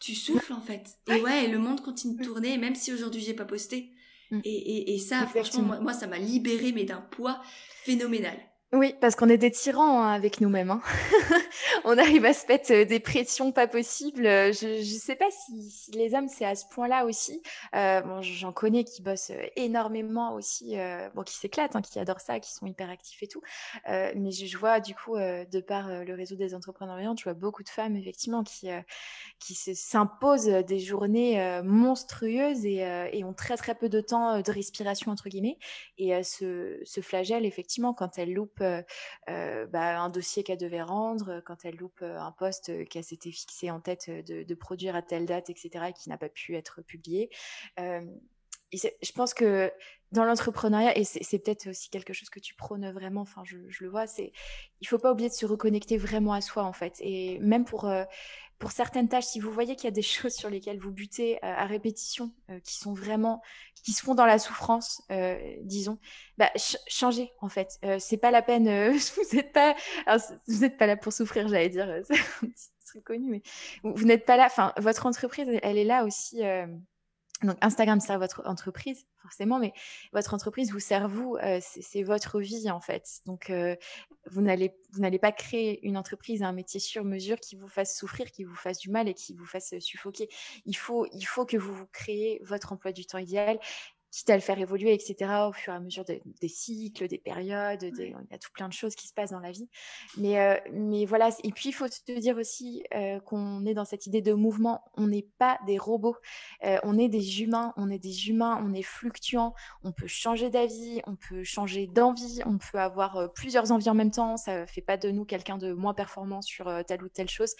tu souffles en fait. Et ouais, le monde continue de mm. tourner, même si aujourd'hui j'ai pas posté. Mm. Et, et, et, ça, franchement, moi, moi, ça m'a libéré, mais d'un poids phénoménal. Oui, parce qu'on est des tyrans hein, avec nous-mêmes. Hein. on arrive à se mettre euh, des pressions pas possibles. Euh, je ne sais pas si, les hommes, c'est à ce point-là aussi. Euh, bon, j'en connais qui bossent énormément aussi, bon, qui s'éclatent, hein, qui adorent ça, qui sont hyper actifs et tout. mais je, vois, du coup, de par le réseau des entrepreneurs je vois beaucoup de femmes, effectivement, qui, qui s'imposent des journées monstrueuses et, et, ont très, très peu de temps de respiration, entre guillemets. Et se, se flagellent, effectivement, quand elles loupent euh, euh, bah, un dossier qu'elle devait rendre, quand elle loupe euh, un poste qu'elle s'était fixé en tête de, produire à telle date, etc., et qui n'a pas pu être publié. je pense que dans l'entrepreneuriat, et c'est peut-être aussi quelque chose que tu prônes vraiment, enfin je, le vois, c'est il faut pas oublier de se reconnecter vraiment à soi en fait. Et même pour pour certaines tâches, si vous voyez qu'il y a des choses sur lesquelles vous butez à répétition, qui sont vraiment, qui se font dans la souffrance, disons, bah, changez en fait. c'est pas la peine. vous n'êtes pas, vous n'êtes pas là pour souffrir, j'allais dire. c'est connu, mais vous, vous n'êtes pas là. Enfin, votre entreprise, elle est là aussi donc Instagram sert votre entreprise forcément, mais votre entreprise vous sert vous, euh, c'est votre vie en fait. Donc euh, vous n'allez pas créer une entreprise, un métier sur mesure qui vous fasse souffrir, qui vous fasse du mal et qui vous fasse suffoquer. Il faut il faut que vous vous créez votre emploi du temps idéal quitte à le faire évoluer, etc., au fur et à mesure des cycles, des périodes, il y a tout plein de choses qui se passent dans la vie. Mais, euh, mais voilà, et puis il faut se dire aussi euh, qu'on est dans cette idée de mouvement, on n'est pas des robots, euh, on est des humains, on est des humains, on est fluctuants, on peut changer d'avis, on peut changer d'envie, on peut avoir plusieurs envies en même temps, ça ne fait pas de nous quelqu'un de moins performant sur telle ou telle chose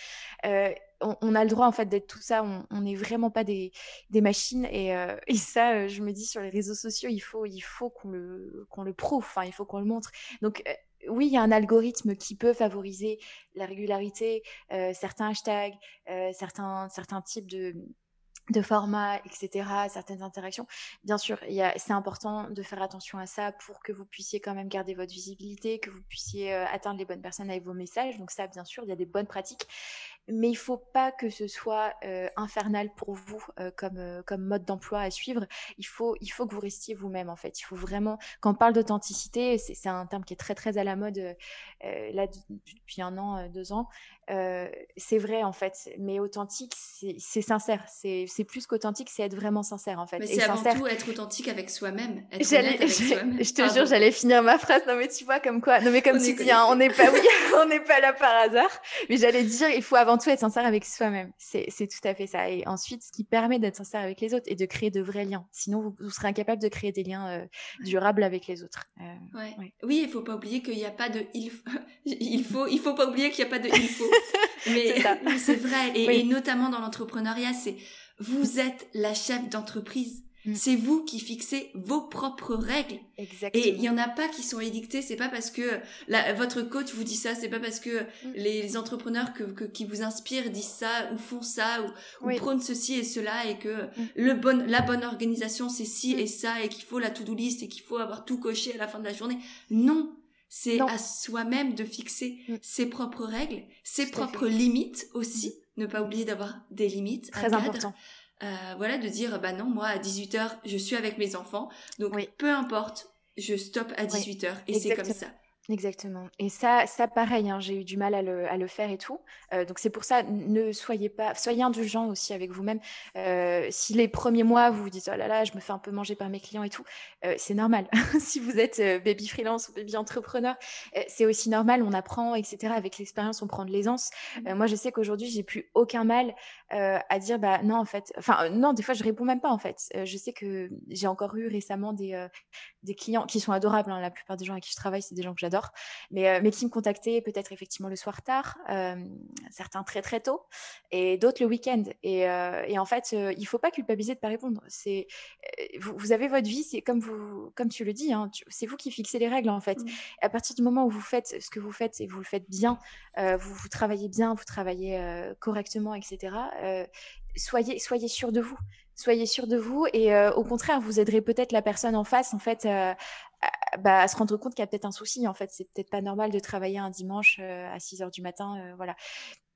on, a le droit en fait d'être tout ça. On n'est vraiment pas des, machines. Et, euh, ça, euh, je me dis sur les réseaux sociaux, il faut, qu'on le, prouve. Il faut qu'on le montre. Donc euh, oui, il y a un algorithme qui peut favoriser la régularité, certains hashtags, certains, types de formats, etc., certaines interactions. Bien sûr, c'est important de faire attention à ça pour que vous puissiez quand même garder votre visibilité, que vous puissiez atteindre les bonnes personnes avec vos messages. Donc ça, bien sûr, il y a des bonnes pratiques mais il faut pas que ce soit euh, infernal pour vous euh, comme, euh, comme mode d'emploi à suivre. Il faut, il faut que vous restiez vous-même en fait. Il faut vraiment, quand on parle d'authenticité, c'est un terme qui est très très à la mode là depuis un an, deux ans. c'est vrai en fait, mais authentique, c'est sincère. C'est plus qu'authentique, c'est être vraiment sincère en fait. Mais c'est avant tout être authentique avec soi-même. Je te jure, j'allais finir ma phrase. Non mais tu vois comme quoi. Non mais comme tu dis, hein, on n'est pas, oui, on n'est pas là par hasard. Mais j'allais dire, il faut avant tout être sincère avec soi-même. C'est tout à fait ça. Et ensuite, ce qui permet d'être sincère avec les autres et de créer de vrais liens. Sinon, vous, serez incapable de créer des liens euh, durables avec les autres. Euh, oui, il faut pas oublier qu'il n'y a pas de il, il faut. Il faut pas oublier qu'il n'y a pas de il faut. Mais c'est vrai. Et, et notamment dans l'entrepreneuriat, c'est vous êtes la chef d'entreprise. Mm. C'est vous qui fixez vos propres règles. Exactement. Et il y en a pas qui sont édictées. C'est pas parce que votre coach vous dit ça. C'est pas parce que mm. les, entrepreneurs que, qui vous inspirent disent ça ou font ça ou, prônent ceci et cela et que mm. le bon, la bonne organisation c'est ci et ça et qu'il faut la to-do list et qu'il faut avoir tout coché à la fin de la journée. Non. C'est à soi-même de fixer ses propres règles, ses propres limites aussi. Ne pas oublier d'avoir des limites. Très important. Euh, voilà, de dire, bah non, moi, à 18h, je suis avec mes enfants. Donc, peu importe, je stoppe à 18h. Et c'est comme ça. Exactement. Et ça, ça pareil, hein, j'ai eu du mal à le, à le faire et tout. Euh, donc c'est pour ça, ne soyez pas, soyez indulgent aussi avec vous-même. Euh, si les premiers mois vous vous dites oh là là, je me fais un peu manger par mes clients et tout, euh, c'est normal. si vous êtes baby freelance ou baby entrepreneur, c'est aussi normal. On apprend, etc. Avec l'expérience, on prend de l'aisance. Mmh. moi, je sais qu'aujourd'hui, j'ai plus aucun mal à dire bah non en fait. Enfin non, des fois je réponds même pas en fait. je sais que j'ai encore eu récemment des des clients qui sont adorables. Hein. la plupart des gens avec qui je travaille, c'est des gens que j'adore mais, euh, mais qui me contactaient peut-être effectivement le soir tard, euh, certains très très tôt, et d'autres le week-end. Et, euh, et, en fait, il faut pas culpabiliser de pas répondre. C'est vous, vous, avez votre vie, c'est comme vous, comme tu le dis, hein, c'est vous qui fixez les règles en fait. Mmh. À partir du moment où vous faites ce que vous faites et vous le faites bien, vous, vous travaillez bien, vous travaillez correctement, etc. soyez soyez sûr de vous soyez sûr de vous et au contraire vous aiderez peut-être la personne en face en fait bah, à se rendre compte qu'il y a peut-être un souci. En fait, c'est peut-être pas normal de travailler un dimanche euh, à 6 heures du matin. Euh, voilà.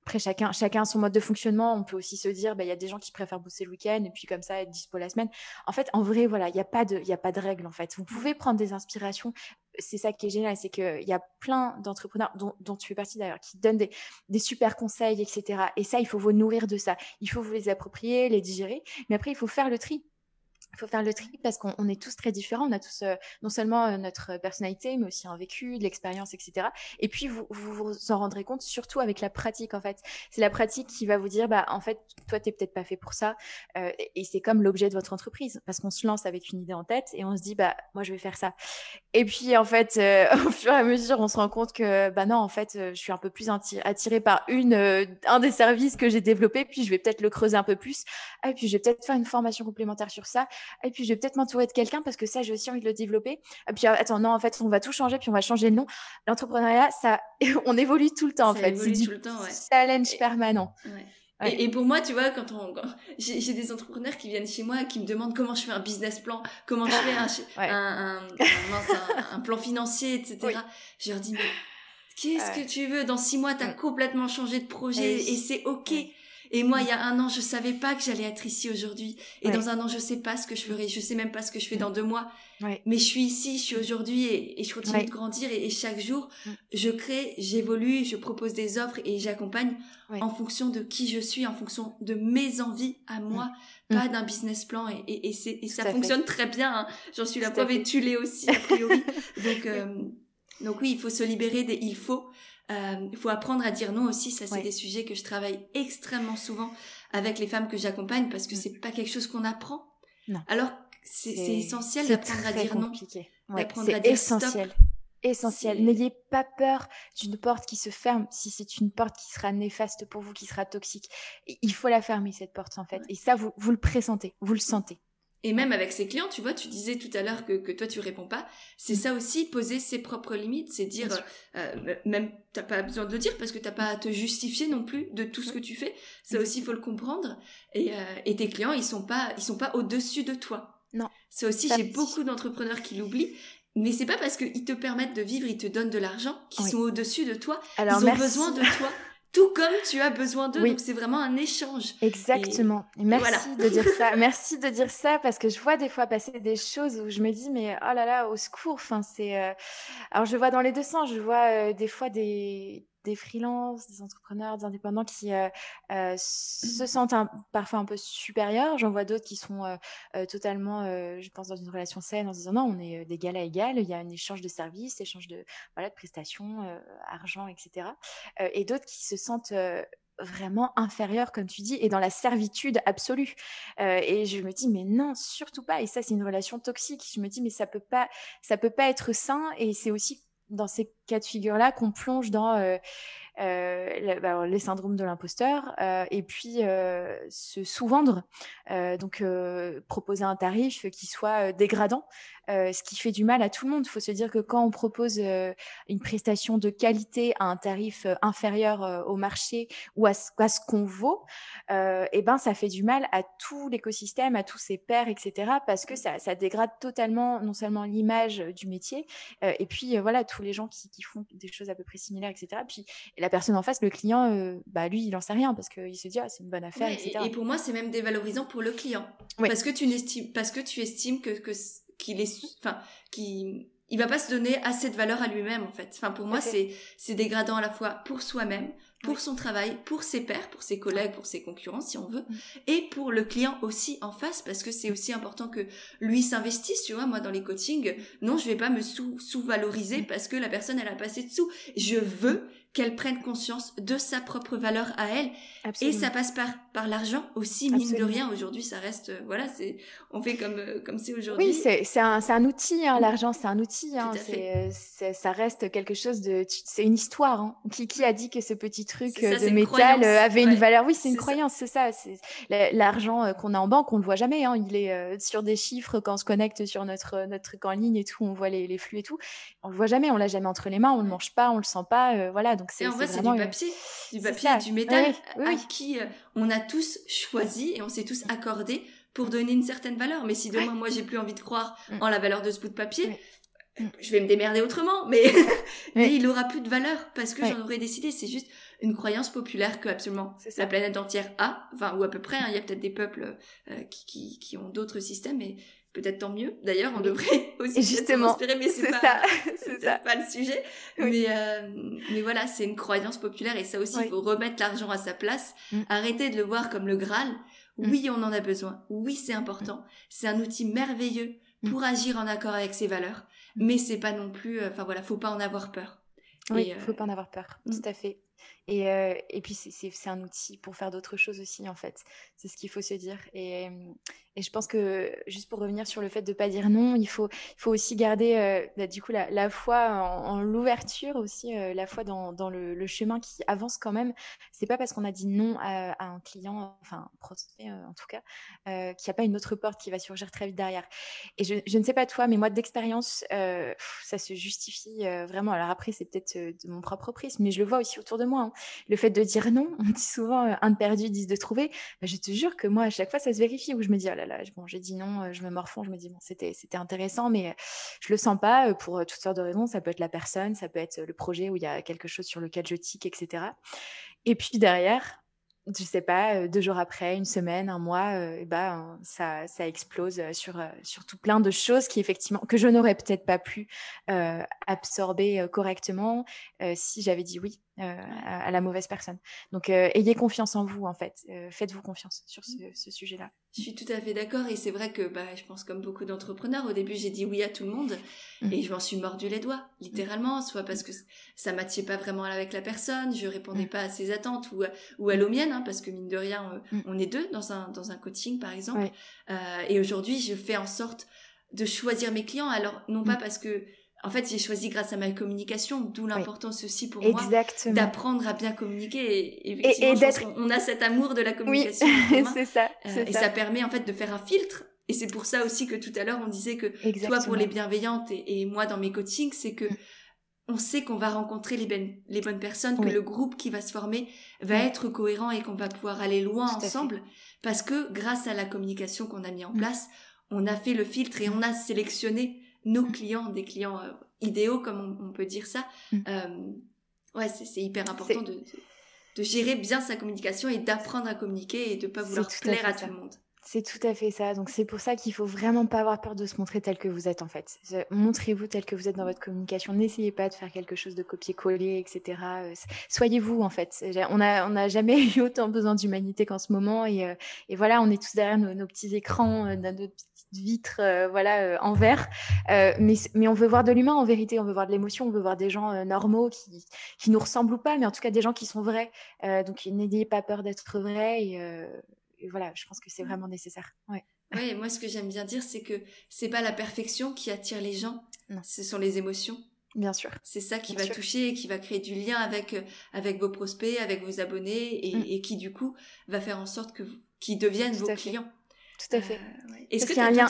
Après, chacun, chacun a son mode de fonctionnement. On peut aussi se dire, bah, il y a des gens qui préfèrent bosser le week-end et puis comme ça être dispo la semaine. En fait, en vrai, voilà, il n'y a pas de, il a pas de règle en fait. Vous pouvez prendre des inspirations. C'est ça qui est génial, c'est qu'il y a plein d'entrepreneurs dont, dont, tu fais partie d'ailleurs qui donnent des, des, super conseils, etc. Et ça, il faut vous nourrir de ça. Il faut vous les approprier, les digérer. Mais après, il faut faire le tri il faut faire le tri parce qu'on est tous très différents. On a tous euh, non seulement euh, notre personnalité, mais aussi un vécu, de l'expérience, etc. Et puis vous, vous, en rendrez compte surtout avec la pratique en fait. C'est la pratique qui va vous dire bah en fait toi t'es peut-être pas fait pour ça. Euh, et c'est comme l'objet de votre entreprise parce qu'on se lance avec une idée en tête et on se dit bah moi je vais faire ça. Et puis en fait au fur et à mesure on se rend compte que bah non en fait je suis un peu plus attirée par une un des services que j'ai développé puis je vais peut-être le creuser un peu plus. Et puis je vais peut-être faire une formation complémentaire sur ça et puis je vais peut-être m'entourer de quelqu'un parce que ça, j'ai aussi envie de le développer. Et puis attends, non, en fait, on va tout changer, puis on va changer le nom. L'entrepreneuriat, ça, on évolue tout le temps, en fait. C'est du tout le temps, challenge permanent. Et, pour moi, tu vois, quand on, j'ai des entrepreneurs qui viennent chez moi et qui me demandent comment je fais un business plan, comment je fais un, un, un, plan financier, etc. Je leur dis, mais qu'est-ce que tu veux? Dans six mois, tu as mm. complètement changé de projet et, c'est ok. Et moi, il y a un an, je savais pas que j'allais être ici aujourd'hui. Et dans un an, je sais pas ce que je ferai. Je sais même pas ce que je fais dans deux mois. Mais je suis ici, je suis aujourd'hui et, je continue de grandir. Et, chaque jour, mm. je crée, j'évolue, je propose des offres et j'accompagne en fonction de qui je suis, en fonction de mes envies à moi, mm. pas d'un business plan. Et, ça fonctionne très bien. Hein. J'en suis la preuve et tu l'es aussi, a priori. donc, euh, donc oui, il faut se libérer des il faut. Il euh, faut apprendre à dire non aussi. Ça, c'est des sujets que je travaille extrêmement souvent avec les femmes que j'accompagne parce que mm. c'est pas quelque chose qu'on apprend. Non. Alors, c'est essentiel d'apprendre à dire compliqué. non. Ouais, c'est essentiel. Essentiel. N'ayez pas peur d'une porte qui se ferme si c'est une porte qui sera néfaste pour vous, qui sera toxique. Il faut la fermer, cette porte, en fait. Et ça, vous, vous le pressentez, vous le sentez. Et même avec ses clients, tu vois, tu disais tout à l'heure que, que toi tu réponds pas. C'est mm. ça aussi, poser ses propres limites, c'est dire, euh, même t'as pas besoin de le dire parce que t'as pas à te justifier non plus de tout ce mm. que tu fais. Ça aussi, il faut le comprendre. Et, euh, et tes clients, ils sont pas, ils sont pas au-dessus de toi. Non. C'est aussi, j'ai beaucoup d'entrepreneurs qui l'oublient. Mais c'est pas parce qu'ils te permettent de vivre, ils te donnent de l'argent, qu'ils sont au-dessus de toi. Alors, ils ont besoin de toi. tout comme tu as besoin d'eux. Donc c'est vraiment un échange. Exactement. Et, merci de dire ça. Merci de dire ça parce que je vois des fois passer des choses où je me dis mais oh là là au secours. Enfin c'est. Euh, alors je vois dans les deux sens. Je vois euh, des fois des des freelances, des entrepreneurs, des indépendants qui euh, euh, se sentent parfois un peu supérieurs. J'en vois d'autres qui sont euh, totalement, je pense, dans une relation saine en se disant non, on est d'égal à égal, il y a un échange de services, échange de, de prestations, argent, etc. et d'autres qui se sentent vraiment inférieurs, comme tu dis, et dans la servitude absolue. et je me dis, mais non, surtout pas. Et ça, c'est une relation toxique. Je me dis, mais ça peut ça peut pas être sain. Et c'est aussi dans ces cas de figure-là qu'on plonge dans euh, euh, bah, les syndromes de l'imposteur euh, et puis se sous-vendre, donc proposer un tarif qui soit dégradant, ce qui fait du mal à tout le monde. Il faut se dire que quand on propose une prestation de qualité à un tarif inférieur au marché ou à ce, ce qu'on vaut, et eh ben ça fait du mal à tout l'écosystème, à tous ses pairs, etc. Parce que ça, ça dégrade totalement non seulement l'image du métier, et puis voilà tous les gens qui qui font des choses à peu près similaires, etc. Puis personne en face, le client, euh, bah lui, il en sait rien parce qu'il se dit ah c'est une bonne affaire, etc. Et, pour moi, c'est même dévalorisant pour le client parce que tu n'estimes, parce que tu estimes que qu'il est, enfin, qu'il il va pas se donner assez de valeur à lui-même en fait. Enfin pour moi c'est c'est dégradant à la fois pour soi-même, pour son travail, pour ses pairs, pour ses collègues, pour ses concurrents si on veut, mm. et pour le client aussi en face parce que c'est aussi important que lui s'investisse. Tu vois moi dans les coachings, non je vais pas me sous sous valoriser mm. parce que la personne elle a passé dessous. Je veux qu'elle prenne conscience de sa propre valeur à elle. Et ça passe par, par l'argent aussi, mine de rien. Aujourd'hui, ça reste, euh, voilà, c'est, on fait comme, euh, comme c'est aujourd'hui. Oui, c'est, c'est un, c'est un outil, hein, l'argent, c'est un outil. Hein, c'est, c'est, ça reste quelque chose de, c'est une histoire. Hein. Qui, qui a dit que ce petit truc de métal euh, avait une valeur Oui, c'est une croyance, c'est ça. C'est l'argent qu'on a en banque, on le voit jamais. Hein. Il est sur des chiffres quand on se connecte sur notre, notre truc en ligne et tout, on voit les, les flux et tout. On le voit jamais, on l'a jamais entre les mains, on le mange pas, on le sent pas. voilà, donc c'est, en vrai, c'est du papier, du papier et du métal à qui euh, on a tous choisi et on s'est tous accordé pour donner une certaine valeur. Mais si demain, moi, j'ai plus envie de croire mm. en la valeur de ce bout de papier, je vais me démerder autrement, mais, mais il aura plus de valeur parce que j'en aurais décidé. C'est juste une croyance populaire que absolument la planète entière a, enfin ou à peu près. Hein. Il y a peut-être des peuples euh, qui, qui, qui, ont d'autres systèmes, mais peut-être tant mieux. D'ailleurs, on devrait aussi justement inspirer, mais c'est pas, ça. pas le sujet. Mais, euh, mais voilà, c'est une croyance populaire et ça aussi, il faut remettre l'argent à sa place. Mm. Arrêter de le voir comme le Graal. Mm. Oui, on en a besoin. Oui, c'est important. C'est un outil merveilleux mm. pour agir en accord avec ses valeurs. Mais c'est pas non plus, euh, enfin voilà, faut pas en avoir peur. Oui, il faut pas en avoir peur. Tout à fait. Et, euh, et puis, c'est un outil pour faire d'autres choses aussi, en fait. C'est ce qu'il faut se dire. Et, et je pense que, juste pour revenir sur le fait de ne pas dire non, il faut, aussi garder, euh, bah, du coup, la, foi en, l'ouverture aussi, euh, la foi dans, le, chemin qui avance quand même. C'est pas parce qu'on a dit non à, à, un client, enfin, prospect en tout cas, qu'il n'y a pas une autre porte qui va surgir très vite derrière. Et je, je ne sais pas toi, mais moi, d'expérience, ça se justifie vraiment. Alors après, c'est peut-être de mon propre prisme, mais je le vois aussi autour de moi Hein. Le fait de dire non, on dit souvent un de perdu, dix de trouvé. Bah, je te jure que moi, à chaque fois, ça se vérifie où je me dis, oh là là, bon, j'ai dit non, je me morfonds, je me dis, bon, c'était, intéressant, mais je le sens pas pour toutes sortes de raisons. Ça peut être la personne, ça peut être le projet où il y a quelque chose sur lequel je tique, etc. Et puis derrière, je sais pas, deux jours après, une semaine, un mois, et ben, ça, ça explose sur, sur tout plein de choses qui, effectivement, que je n'aurais peut-être pas pu absorber correctement si j'avais dit oui euh, à, la mauvaise personne. Donc, euh, ayez confiance en vous, en fait. Euh, faites-vous confiance sur ce, ce sujet-là. Je suis tout à fait d'accord et c'est vrai que bah, je pense comme beaucoup d'entrepreneurs, au début j'ai dit oui à tout le monde mmh. et je m'en suis mordu les doigts, littéralement, soit parce que ça matchait pas vraiment avec la personne, je répondais pas à ses attentes ou, ou à aux miennes, hein, parce que mine de rien, on est deux dans un, dans un coaching par exemple. et aujourd'hui, je fais en sorte de choisir mes clients. Alors, non pas parce que en fait, j'ai choisi grâce à ma communication, d'où l'importance aussi pour moi d'apprendre à bien communiquer. Et, et, d'être... On a cet amour de la communication. Oui, c'est ça, euh, et ça. permet en fait de faire un filtre. Et c'est pour ça aussi que tout à l'heure on disait que toi pour les bienveillantes et, moi dans mes coachings, c'est que mm. on sait qu'on va rencontrer les, ben, les bonnes personnes, que le groupe qui va se former va être cohérent et qu'on va pouvoir aller loin ensemble. Parce que grâce à la communication qu'on a mis en mm. place, on a fait le filtre et on a sélectionné nos clients, des clients euh, idéaux, comme on, peut dire ça. Mm. Euh, ouais, c'est hyper important de, de, gérer bien sa communication et d'apprendre à communiquer et de pas vouloir plaire à, tout le monde. C'est tout à fait ça. Donc c'est pour ça qu'il faut vraiment pas avoir peur de se montrer tel que vous êtes en fait. Montrez-vous tel que vous êtes dans votre communication. N'essayez pas de faire quelque chose de copier-coller, etc. Euh, soyez vous en fait. On a on n'a jamais eu autant besoin d'humanité qu'en ce moment et, et, voilà, on est tous derrière nos, petits écrans, nos petites vitres, voilà, en verre. mais mais on veut voir de l'humain en vérité. On veut voir de l'émotion. On veut voir des gens normaux qui qui nous ressemblent ou pas, mais en tout cas des gens qui sont vrais. donc n'ayez pas peur d'être vrai et voilà, je pense que c'est vraiment nécessaire. Ouais. Ouais, moi ce que j'aime bien dire, c'est que c'est pas la perfection qui attire les gens, ce sont les émotions. Bien sûr. C'est ça qui va toucher, qui va créer du lien avec euh, avec vos prospects, avec vos abonnés, et, mmh. et qui du coup va faire en sorte que vous, qu'ils deviennent vos clients. Tout à fait. Euh, Est-ce que tu as un lien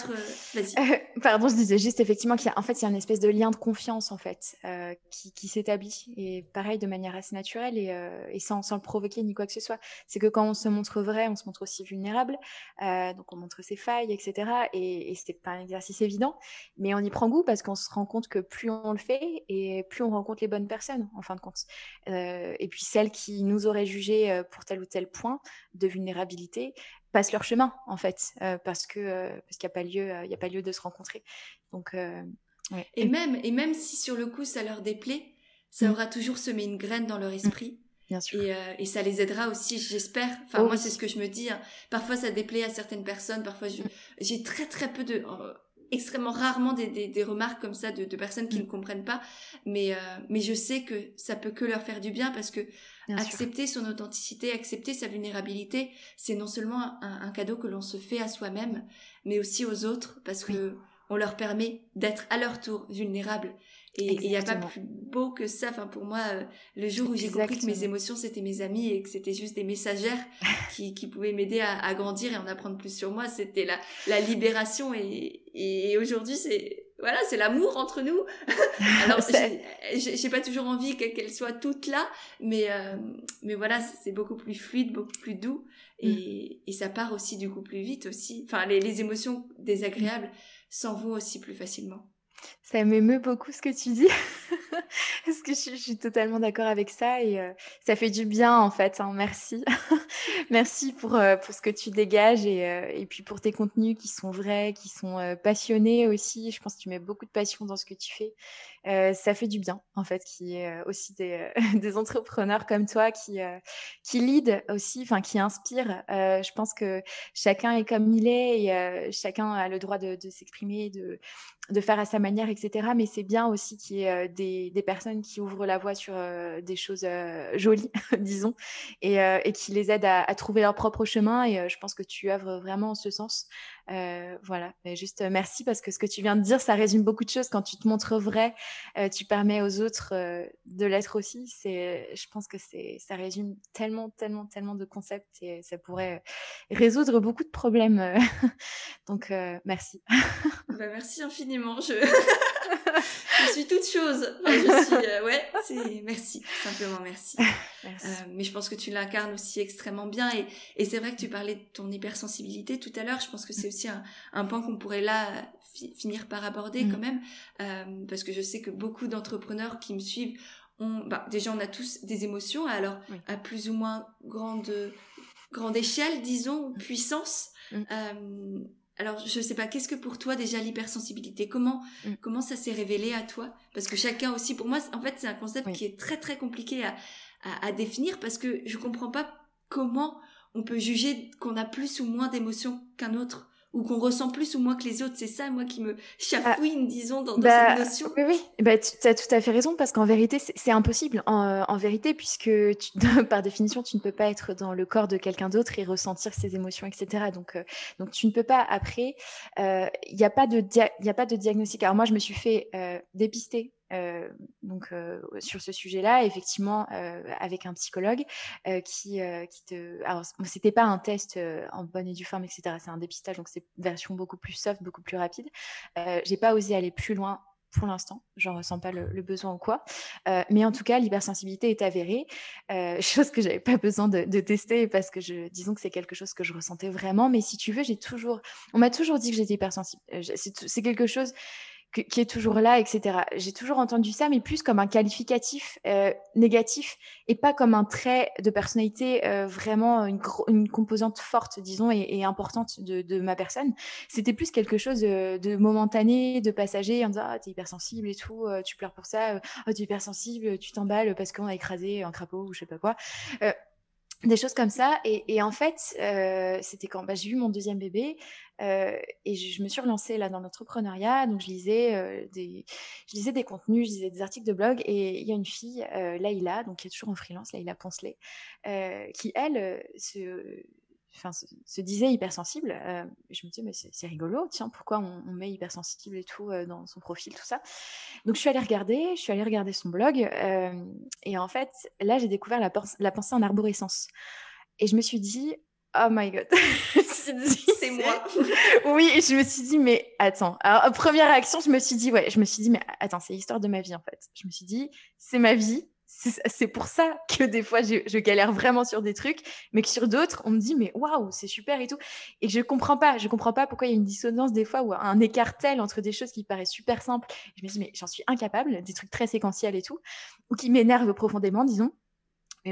euh, Pardon, je disais juste effectivement qu'il y a en fait il y a une espèce de lien de confiance en fait euh, qui, qui s'établit et pareil de manière assez naturelle et, et sans, sans, le provoquer ni quoi que ce soit. C'est que quand on se montre vrai, on se montre aussi vulnérable, donc on montre ses failles, etc. Et, et c'est pas un exercice évident, mais on y prend goût parce qu'on se rend compte que plus on le fait et plus on rencontre les bonnes personnes en fin de compte. et puis celles qui nous auraient jugé pour tel ou tel point de vulnérabilité, passent leur chemin en fait euh, parce que euh, parce qu'il n'y a pas lieu euh, il y a pas lieu de se rencontrer donc et même et même si sur le coup ça leur déplaît ça mm. aura toujours semé une graine dans leur mm. esprit Bien sûr. Et, et, ça les aidera aussi, j'espère. Enfin, moi, c'est ce que je me dis. Hein. Parfois, ça déplaît à certaines personnes. Parfois, mm. j'ai très, très peu de extrêmement rarement des, des, des, remarques comme ça de, de personnes qui ne comprennent pas, mais mais je sais que ça peut que leur faire du bien parce que accepter son authenticité, accepter sa vulnérabilité, c'est non seulement un, cadeau que l'on se fait à soi-même, mais aussi aux autres, parce que on leur permet d'être à leur tour vulnérables. Et il n'y a pas plus beau que ça. Enfin, pour moi, euh, le jour où j'ai compris que mes émotions, c'était mes amis et que c'était juste des messagères qui, qui pouvaient m'aider à, à, grandir et en apprendre plus sur moi, c'était la, la libération. Et, et aujourd'hui, c'est voilà, c'est l'amour entre nous. Alors, j'ai pas toujours envie qu'elle soit toute là, mais euh, mais voilà, c'est beaucoup plus fluide, beaucoup plus doux, et, mm. et ça part aussi du coup plus vite aussi. Enfin, les, les émotions désagréables s'en vont aussi plus facilement. Ça m'émeut beaucoup ce que tu dis, parce que je, suis totalement d'accord avec ça et euh, ça fait du bien en fait. Hein, merci, merci pour, euh, pour ce que tu dégages et, euh, et, puis pour tes contenus qui sont vrais, qui sont passionnés aussi. Je pense que tu mets beaucoup de passion dans ce que tu fais. Ça fait du bien en fait, qui est aussi des, des, entrepreneurs comme toi qui qui lead aussi, enfin qui inspirent. je pense que chacun est comme il est et chacun a le droit de, s'exprimer, de de faire à sa manière, etc. Mais c'est bien aussi qu'il y ait euh, des, des, personnes qui ouvrent la voie sur euh, des choses euh, jolies, disons, et, et, qui les aident à, à, trouver leur propre chemin. Et je pense que tu œuvres vraiment en ce sens. Voilà, Mais juste merci parce que ce que tu viens de dire, ça résume beaucoup de choses. Quand tu te montres vrai, tu permets aux autres de l'être aussi. C'est, je pense que c'est, ça résume tellement, tellement, tellement de concepts et ça pourrait résoudre beaucoup de problèmes. Donc merci. bah, merci infiniment. Je... je suis toute chose. je suis, euh, ouais, c'est merci, simplement merci. merci. Euh, mais je pense que tu l'incarnes aussi extrêmement bien et, et c'est vrai que tu parlais de ton hypersensibilité tout à l'heure. Je pense que c'est aussi un, un point qu'on pourrait là finir par aborder mm. quand même, euh, parce que je sais que beaucoup d'entrepreneurs qui me suivent ont, bah, déjà on a tous des émotions, alors à plus ou moins grande grande échelle, disons, puissance. Mm. Alors, je sais pas, qu'est-ce que pour toi déjà l'hypersensibilité? Comment mm. comment ça s'est révélé à toi? Parce que chacun aussi, pour moi, en fait, c'est un concept qui est très très compliqué à, à, définir parce que je comprends pas comment on peut juger qu'on a plus ou moins d'émotions qu'un autre ou qu'on ressent plus ou moins que les autres. C'est ça, moi, qui me chafouine, ah, disons, dans, bah, cette notion. Oui, oui. Bah, tu as tout à fait raison, parce qu'en vérité, c'est impossible. En, en, vérité, puisque tu, par définition, tu ne peux pas être dans le corps de quelqu'un d'autre et ressentir ses émotions, etc. Donc, euh, donc tu ne peux pas. Après, il euh, n'y a, pas de a pas de diagnostic. Alors moi, je me suis fait euh, dépister euh, donc euh, sur ce sujet-là, effectivement, euh, avec un psychologue qui, qui te. Alors, c'était pas un test en bonne et due forme, etc. C'est un dépistage, donc c'est version beaucoup plus soft, beaucoup plus rapide. J'ai pas osé aller plus loin pour l'instant, j'en ressens pas le, besoin ou quoi. mais en tout cas, l'hypersensibilité est avérée, chose que j'avais pas besoin de, de, tester parce que je, disons que c'est quelque chose que je ressentais vraiment. Mais si tu veux, j'ai toujours, on m'a toujours dit que j'étais hypersensible. C'est quelque chose qui est toujours là, etc. J'ai toujours entendu ça, mais plus comme un qualificatif euh, négatif et pas comme un trait de personnalité euh, vraiment une, une, composante forte, disons, et, et importante de, de, ma personne. C'était plus quelque chose de, de, momentané, de passager, en disant ah t'es hypersensible et tout, euh, tu pleures pour ça, oh t'es hypersensible, tu t'emballes parce qu'on a écrasé un crapaud ou je sais pas quoi des choses comme ça. Et, et en fait, euh, c'était quand bah, j'ai eu mon deuxième bébé euh, et je, me suis relancée là dans l'entrepreneuriat. Donc je lisais euh, des, je lisais des contenus, je lisais des articles de blog. Et il y a une fille, euh, Laïla, donc qui est toujours en freelance, Laïla Poncelet, euh, qui elle se enfin, se, disait hypersensible. Euh, je me disais, mais c'est rigolo, tiens, pourquoi on, met hypersensible et tout euh, dans son profil, tout ça. Donc, je suis allée regarder, je suis allée regarder son blog. Euh, et en fait, là, j'ai découvert la, la, pensée en arborescence. Et je me suis dit, oh my god. c'est moi. oui, et je me suis dit, mais attends. Alors, première réaction, je me suis dit, ouais, je me suis dit, mais attends, c'est l'histoire de ma vie, en fait. Je me suis dit, c'est ma vie c'est pour ça que des fois je, galère vraiment sur des trucs, mais que sur d'autres on me dit mais waouh c'est super et tout. Et je comprends pas, je comprends pas pourquoi il y a une dissonance des fois ou un écart tel entre des choses qui paraissent super simples. Je me dis mais j'en suis incapable, des trucs très séquentiels et tout, ou qui m'énervent profondément disons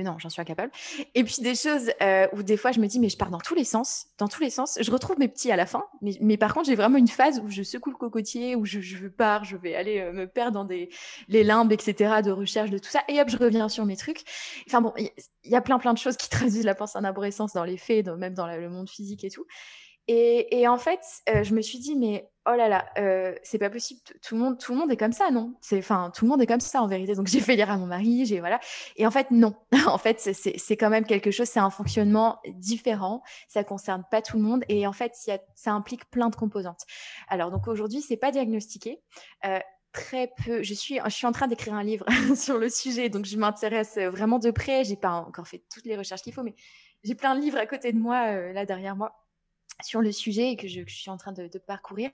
non, j'en suis incapable. Et puis des choses euh, où des fois je me dis, mais je pars dans tous les sens, dans tous les sens. Je retrouve mes petits à la fin, mais, mais par contre j'ai vraiment une phase où je secoue le cocotier, où je, je pars, je vais aller euh, me perdre dans des, les limbes, etc., de recherche de tout ça, et hop, je reviens sur mes trucs. Enfin bon, il y, a plein plein de choses qui traduisent la pensée en arborescence dans les faits, même dans le monde physique et tout. Et, et en fait, euh, je me suis dit, mais oh là là, euh, c'est pas possible. Tout le monde, tout le monde est comme ça, non? C'est, enfin, tout le monde est comme ça en vérité. Donc j'ai fait lire à mon mari, j'ai voilà. Et en fait, non. en fait, c'est quand même quelque chose. C'est un fonctionnement différent. Ça concerne pas tout le monde. Et en fait, y a, ça implique plein de composantes. Alors donc aujourd'hui, c'est pas diagnostiqué. Euh, très peu. Je suis, je suis en train d'écrire un livre sur le sujet, donc je m'intéresse vraiment de près. J'ai pas encore fait toutes les recherches qu'il faut, mais j'ai plein de livres à côté de moi, euh, là derrière moi sur le sujet et que je, suis en train de, parcourir.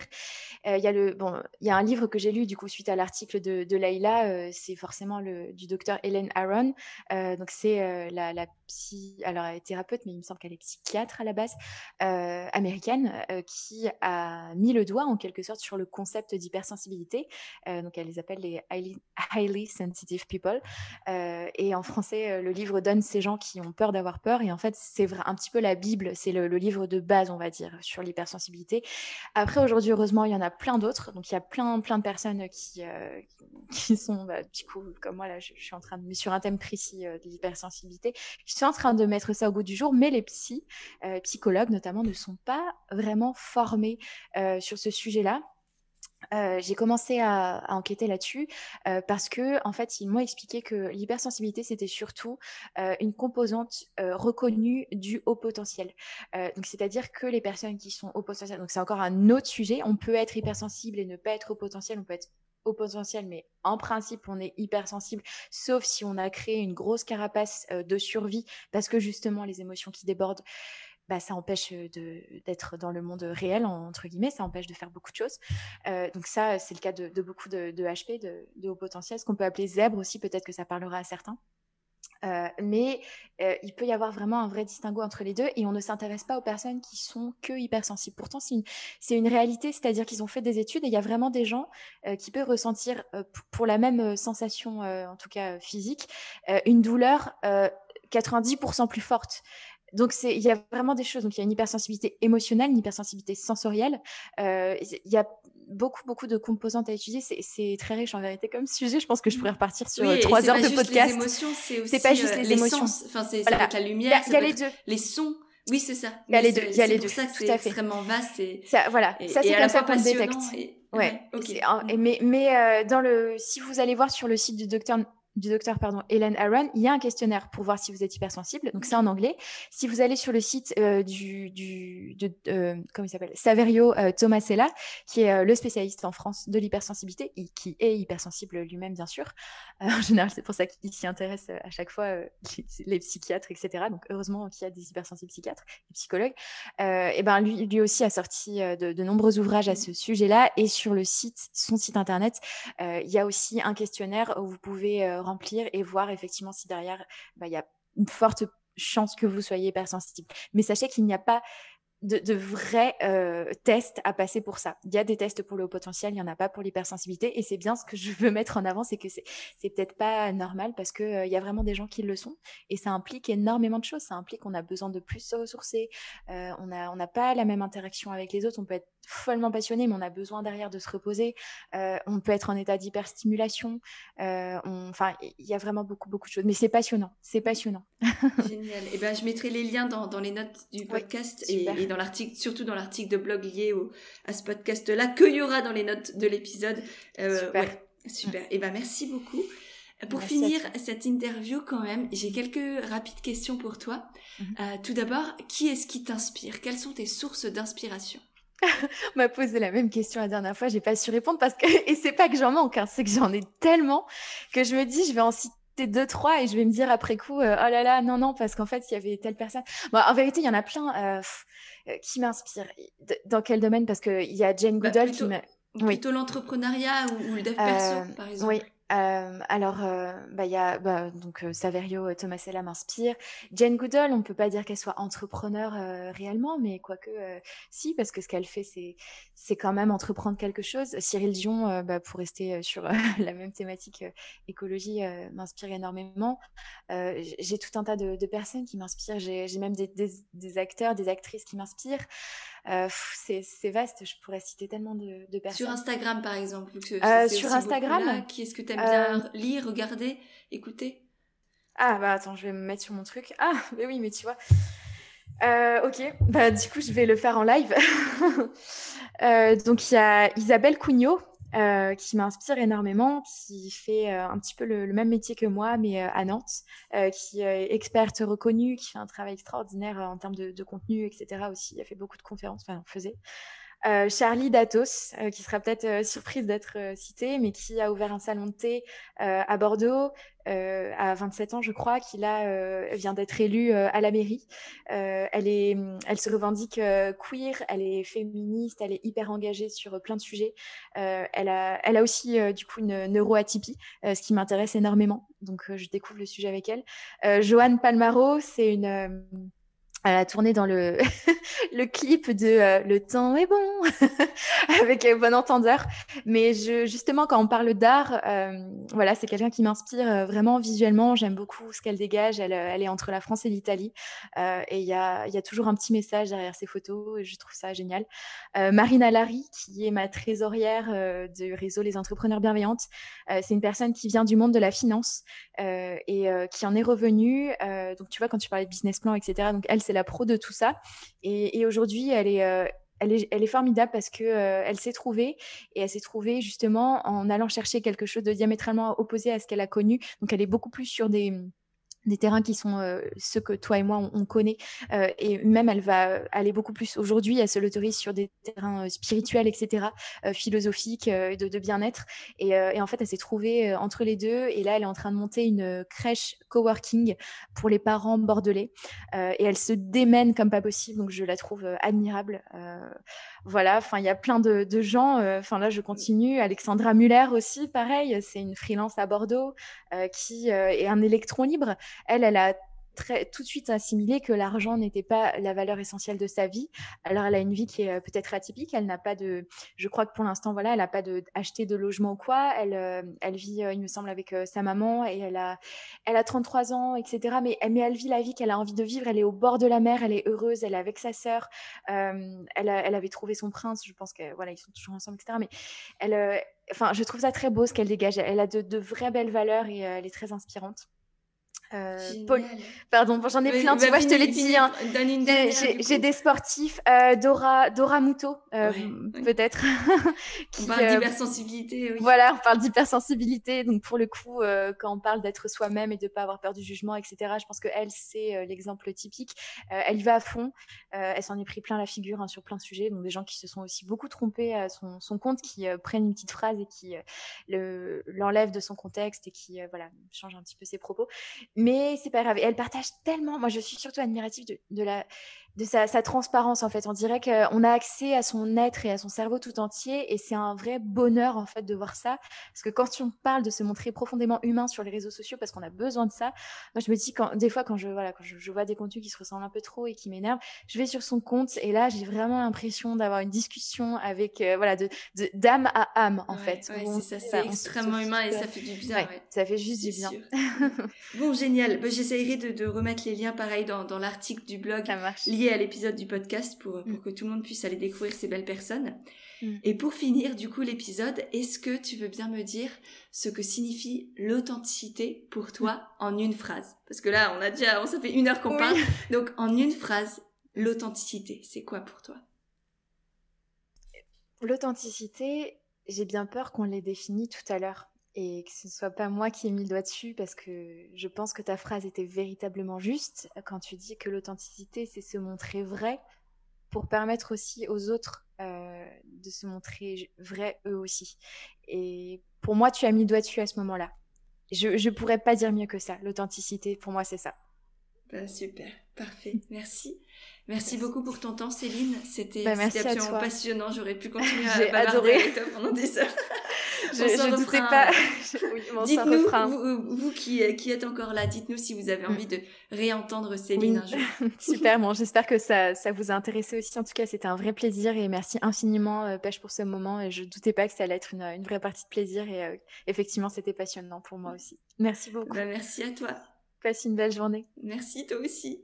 Euh, il y a bon, y a un livre que j'ai lu du coup suite à l'article de, de Laïla, euh, c'est forcément le du docteur Helen Aaron. Euh, donc c'est la, la psy, alors elle est thérapeute, mais il me semble qu'elle est psychiatre à la base américaine, qui a mis le doigt en quelque sorte sur le concept d'hypersensibilité. donc elle les appelle les highly, highly sensitive people. et en français, le livre donne ces gens qui ont peur d'avoir peur. Et en fait, c'est un petit peu la bible, c'est le, le livre de base, on va sur l'hypersensibilité. Après, aujourd'hui, heureusement, il y en a plein d'autres. Donc, il y a plein, plein de personnes qui, euh, qui sont, bah, du coup, comme moi, là, je, suis en train de, sur un thème précis euh, de l'hypersensibilité, en train de mettre ça au goût du jour, mais les euh, psychologues notamment, ne sont pas vraiment formés sur ce sujet-là. Euh, j'ai commencé à, enquêter là-dessus euh, parce que en fait ils m'ont expliqué que l'hypersensibilité c'était surtout euh, une composante reconnue du haut potentiel. Donc c'est-à-dire que les personnes qui sont haut potentiel, donc c'est encore un autre sujet. On peut être hypersensible et ne pas être haut potentiel. On peut être haut potentiel, mais en principe, on est hypersensible, sauf si on a créé une grosse carapace de survie parce que justement les émotions qui débordent bah, ça empêche d'être dans le monde réel, entre guillemets, ça empêche de faire beaucoup de choses. donc ça, c'est le cas de, beaucoup de, HP, de, de haut potentiel, ce qu'on peut appeler zèbre aussi, peut-être que ça parlera à certains. Mais il peut y avoir vraiment un vrai distinguo entre les deux et on ne s'intéresse pas aux personnes qui sont que hypersensibles. Pourtant, c'est une, réalité, c'est-à-dire qu'ils ont fait des études et il y a vraiment des gens qui peuvent ressentir pour la même sensation, en tout cas physique, une douleur 90% plus forte. Donc, il y a vraiment des choses. Donc, il y a une hypersensibilité émotionnelle, une hypersensibilité sensorielle. Il y a beaucoup, beaucoup de composantes à étudier. C'est très riche en vérité comme sujet. Je pense que je pourrais repartir sur trois heures de podcast. C'est pas juste les émotions. Enfin, c'est avec la lumière. Il y a, les deux. Les sons. Oui, c'est ça. Il y a les deux. Il y a les deux. C'est pour ça que c'est extrêmement vaste. Et, ça, voilà. ça, c'est comme ça qu'on le détecte. Ouais. Mais, mais euh, dans le, si vous allez voir sur le site du docteur du docteur pardon, Hélène Aaron, il y a un questionnaire pour voir si vous êtes hypersensible. Donc c'est en anglais. Si vous allez sur le site euh, du, du de, euh, comment il s'appelle? Saverio euh, Tomasella, qui est le spécialiste en France de l'hypersensibilité qui est hypersensible lui-même bien sûr. en général, c'est pour ça qu'il s'y intéresse à chaque fois les, psychiatres, etc. Donc heureusement qu'il y a des hypersensibles psychiatres et psychologues. et ben lui, lui aussi a sorti de, de nombreux ouvrages à ce sujet-là et sur le site, son site internet, il y a aussi un questionnaire où vous pouvez remplir et voir effectivement si derrière, bah, il y a une forte chance que vous soyez hypersensible. Mais sachez qu'il n'y a pas de, vrais euh, tests à passer pour ça. Il y a des tests pour le haut potentiel, il n'y en a pas pour l'hypersensibilité. Et c'est bien ce que je veux mettre en avant, c'est que c'est, peut-être pas normal parce qu'il euh, y a vraiment des gens qui le sont. Et ça implique énormément de choses. Ça implique qu'on a besoin de plus se ressourcer. Euh, on n'a on pas la même interaction avec les autres. On peut être follement passionné, mais on a besoin derrière de se reposer. on peut être en état d'hyperstimulation. Enfin, il y a vraiment beaucoup, beaucoup de choses. Mais c'est passionnant. C'est passionnant. Génial. Et eh ben, je mettrai les liens dans, dans les notes du podcast et, et dans l'article, surtout dans l'article de blog lié au, à ce podcast-là, qu'il y aura dans les notes de l'épisode. Euh, super. super. Et eh ben merci beaucoup. Pour finir cette interview, quand même, j'ai quelques rapides questions pour toi. Mhm. Euh, tout d'abord, qui est-ce qui t'inspire? Quelles sont tes sources d'inspiration? On m'a posé la même question la dernière fois, j'ai pas su répondre parce que et c'est pas que j'en manque, hein, c'est que j'en ai tellement que je me dis je vais en citer deux trois et je vais me dire après coup euh, oh là là non non parce qu'en fait il y avait telle personne. Bon, en vérité il y en a plein euh, euh, qui m'inspire dans quel domaine? Parce que il y a Jane bah, Goodall qui m'a plutôt l'entrepreneuriat ou, le dev perso par exemple. oui euh, alors, euh, bah, il y a bah, donc euh, Saverio Tomasella m'inspire. Jane Goodall, on ne peut pas dire qu'elle soit entrepreneur réellement, mais quoique si, parce que ce qu'elle fait, c'est quand même entreprendre quelque chose. Cyril Dion, bah, pour rester sur la même thématique écologie, m'inspire énormément. j'ai tout un tas de, personnes qui m'inspirent. J'ai même des, acteurs, des actrices qui m'inspirent. C'est vaste. Je pourrais citer tellement de, de personnes. Sur Instagram, par exemple. sur Instagram. qui est-ce que tu aimes bien lire, regarder, écouter? Ah bah attends, je vais me mettre sur mon truc. Ah, mais oui, mais tu vois. Euh, ok, bah du coup je vais le faire en live. Euh, donc il y a Isabelle Cugnot euh, qui m'inspire énormément, qui fait un petit peu le, même métier que moi, mais à Nantes, qui est experte reconnue, qui fait un travail extraordinaire en termes de, de, contenu, etc. aussi. Elle fait beaucoup de conférences, enfin faisait. Euh, Charlie Datos, euh, qui sera peut-être euh, surprise d'être citée, mais qui a ouvert un salon de thé à Bordeaux à 27 ans, je crois, qui là vient d'être élue à la mairie. elle est, elle se revendique queer, elle est féministe, elle est hyper engagée sur plein de sujets. elle a, elle a aussi du coup une neuroatypie, ce qui m'intéresse énormément. Donc je découvre le sujet avec elle. Joanne Palmaro, c'est une elle a tourné dans le, le clip de euh, Le temps est bon avec un Bon Entendeur. Mais je, justement, quand on parle d'art, euh, voilà, c'est quelqu'un qui m'inspire euh, vraiment visuellement. J'aime beaucoup ce qu'elle dégage. Elle, est entre la France et l'Italie. et il y a, toujours un petit message derrière ses photos je trouve ça génial. Marina Larry, qui est ma trésorière du réseau Les Entrepreneurs Bienveillantes. c'est une personne qui vient du monde de la finance et qui en est revenue. donc, tu vois, quand tu parlais de business plan, etc., donc elle, c'est la pro de tout ça. Et, aujourd'hui, elle est, euh, elle est, elle est, formidable parce que euh, elle s'est trouvée et elle s'est trouvée justement en allant chercher quelque chose de diamétralement opposé à ce qu'elle a connu. Donc elle est beaucoup plus sur des des terrains qui sont euh, ceux que toi et moi on, connaît. Euh, et même elle va aller beaucoup plus aujourd'hui. Elle se l'autorise sur des terrains euh, spirituels etc philosophiques de, de bien-être. Et, et, en fait elle s'est trouvée entre les deux. Et là elle est en train de monter une crèche coworking pour les parents bordelais. Et elle se démène comme pas possible. Donc je la trouve admirable. Voilà, enfin, il y a plein de, gens. Euh, enfin, là, je continue. Alexandra Muller aussi, pareil, c'est une freelance à Bordeaux euh, qui euh, est un électron libre. Elle, elle a tout de suite assimilé que l'argent n'était pas la valeur essentielle de sa vie. Alors, elle a une vie qui est peut-être atypique. Elle n'a pas de, je crois que pour l'instant, voilà, elle n'a pas de acheté de logement ou quoi. Elle, elle vit, il me semble, avec sa maman et elle a, elle a 33 ans, etc. Mais, elle vit la vie qu'elle a envie de vivre. Elle est au bord de la mer, elle est heureuse, elle est avec sa sœur. elle, avait trouvé son prince. Je pense que voilà, ils sont toujours ensemble, etc. Mais elle, enfin, je trouve ça très beau ce qu'elle dégage. Elle a de vraies belles valeurs et elle est très inspirante. Euh, Paul... Pardon, j'en ai plein, tu vois, je te l'ai dit. Hein. J'ai des sportifs, euh, Dora, Dora Muto, euh, peut-être. on parle d'hypersensibilité, oui. Voilà, on parle d'hypersensibilité. Donc, pour le coup, quand on parle d'être soi-même et de ne pas avoir peur du jugement, etc., je pense qu'elle, c'est l'exemple typique. elle y va à fond. elle s'en est pris plein la figure hein, sur plein de sujets. Donc, des gens qui se sont aussi beaucoup trompés à son, son compte, qui prennent une petite phrase et qui l'enlèvent de son contexte et qui, voilà, changent un petit peu ses propos. Mais c'est pas grave. Et elle partage tellement. Moi, je suis surtout admirative de, de la, de sa, transparence en fait. On dirait qu'on a accès à son être et à son cerveau tout entier et c'est un vrai bonheur en fait de voir ça. Parce que quand on parle de se montrer profondément humain sur les réseaux sociaux parce qu'on a besoin de ça, moi je me dis quand des fois quand je voilà quand je, vois des contenus qui se ressemblent un peu trop et qui m'énervent, je vais sur son compte et là j'ai vraiment l'impression d'avoir une discussion avec euh, voilà de d'âme à âme en fait. Ouais, c'est ça, c'est extrêmement humain et ça fait du bien. Ça fait juste du bien. bon génial. Bah, J'essayerai de, de, remettre les liens pareil dans, dans l'article du blog. Ça marche à l'épisode du podcast pour, pour mm. que tout le monde puisse aller découvrir ces belles personnes. Mm. Et pour finir, du coup, l'épisode, est-ce que tu veux bien me dire ce que signifie l'authenticité pour toi mm. en une phrase? Parce que là, on a déjà, on, ça fait une heure qu'on parle. Donc, en une phrase, l'authenticité, c'est quoi pour toi? L'authenticité, j'ai bien peur qu'on l'ait définie tout à l'heure et que ce ne soit pas moi qui ai mis le doigt dessus parce que je pense que ta phrase était véritablement juste quand tu dis que l'authenticité, c'est se montrer vrai pour permettre aussi aux autres euh, de se montrer vrai eux aussi. Et pour moi, tu as mis le doigt dessus à ce moment-là. Je ne pourrais pas dire mieux que ça. L'authenticité, pour moi, c'est ça. Bah, super, parfait, merci. Merci beaucoup pour ton temps, Céline. C'était absolument passionnant. J'aurais pu continuer à bavarder avec toi pendant des heures. je ne doutais pas. dites-nous, vous, qui, qui, êtes encore là, dites-nous si vous avez envie de réentendre Céline un jour. Super, bon, j'espère que ça, ça vous a intéressé aussi. En tout cas, c'était un vrai plaisir et merci infiniment, euh, Pêche, pour ce moment. Et je ne doutais pas que ça allait être une, une vraie partie de plaisir et euh, effectivement, c'était passionnant pour moi aussi. Merci beaucoup. Bah, merci à toi. Passe une belle journée. Merci, toi aussi.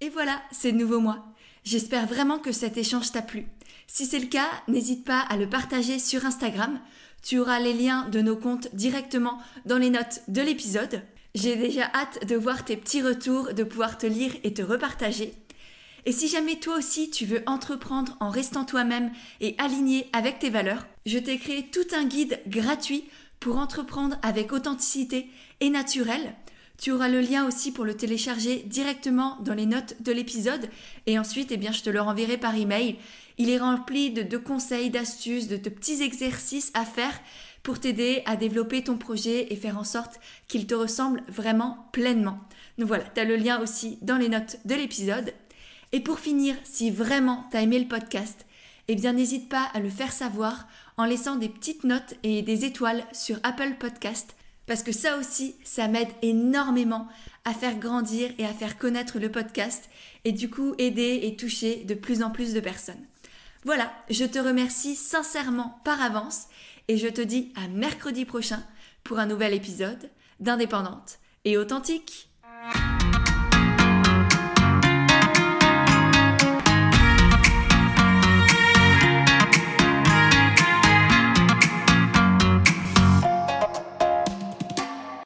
Et voilà, c'est de nouveau moi. J'espère vraiment que cet échange t'a plu. Si c'est le cas, n'hésite pas à le partager sur Instagram. Tu auras les liens de nos comptes directement dans les notes de l'épisode. J'ai déjà hâte de voir tes petits retours, de pouvoir te lire et te repartager. Et si jamais toi aussi tu veux entreprendre en restant toi-même et aligné avec tes valeurs, je t'ai créé tout un guide gratuit pour entreprendre avec authenticité et naturel tu auras le lien aussi pour le télécharger directement dans les notes de l'épisode et ensuite, eh je te le renverrai par email. Il est rempli de, conseils, d'astuces, de, de petits exercices à faire pour t'aider à développer ton projet et faire en sorte qu'il te ressemble vraiment pleinement. Donc voilà, tu as le lien aussi dans les notes de l'épisode. Et pour finir, si vraiment tu as aimé le podcast, eh bien n'hésite pas à le faire savoir en laissant des petites notes et des étoiles sur Apple Podcast parce que ça aussi, ça m'aide énormément à faire grandir et à faire connaître le podcast et du coup aider et toucher de plus en plus de personnes. Voilà, je te remercie sincèrement par avance et je te dis à mercredi prochain pour un nouvel épisode d'Indépendante et authentique.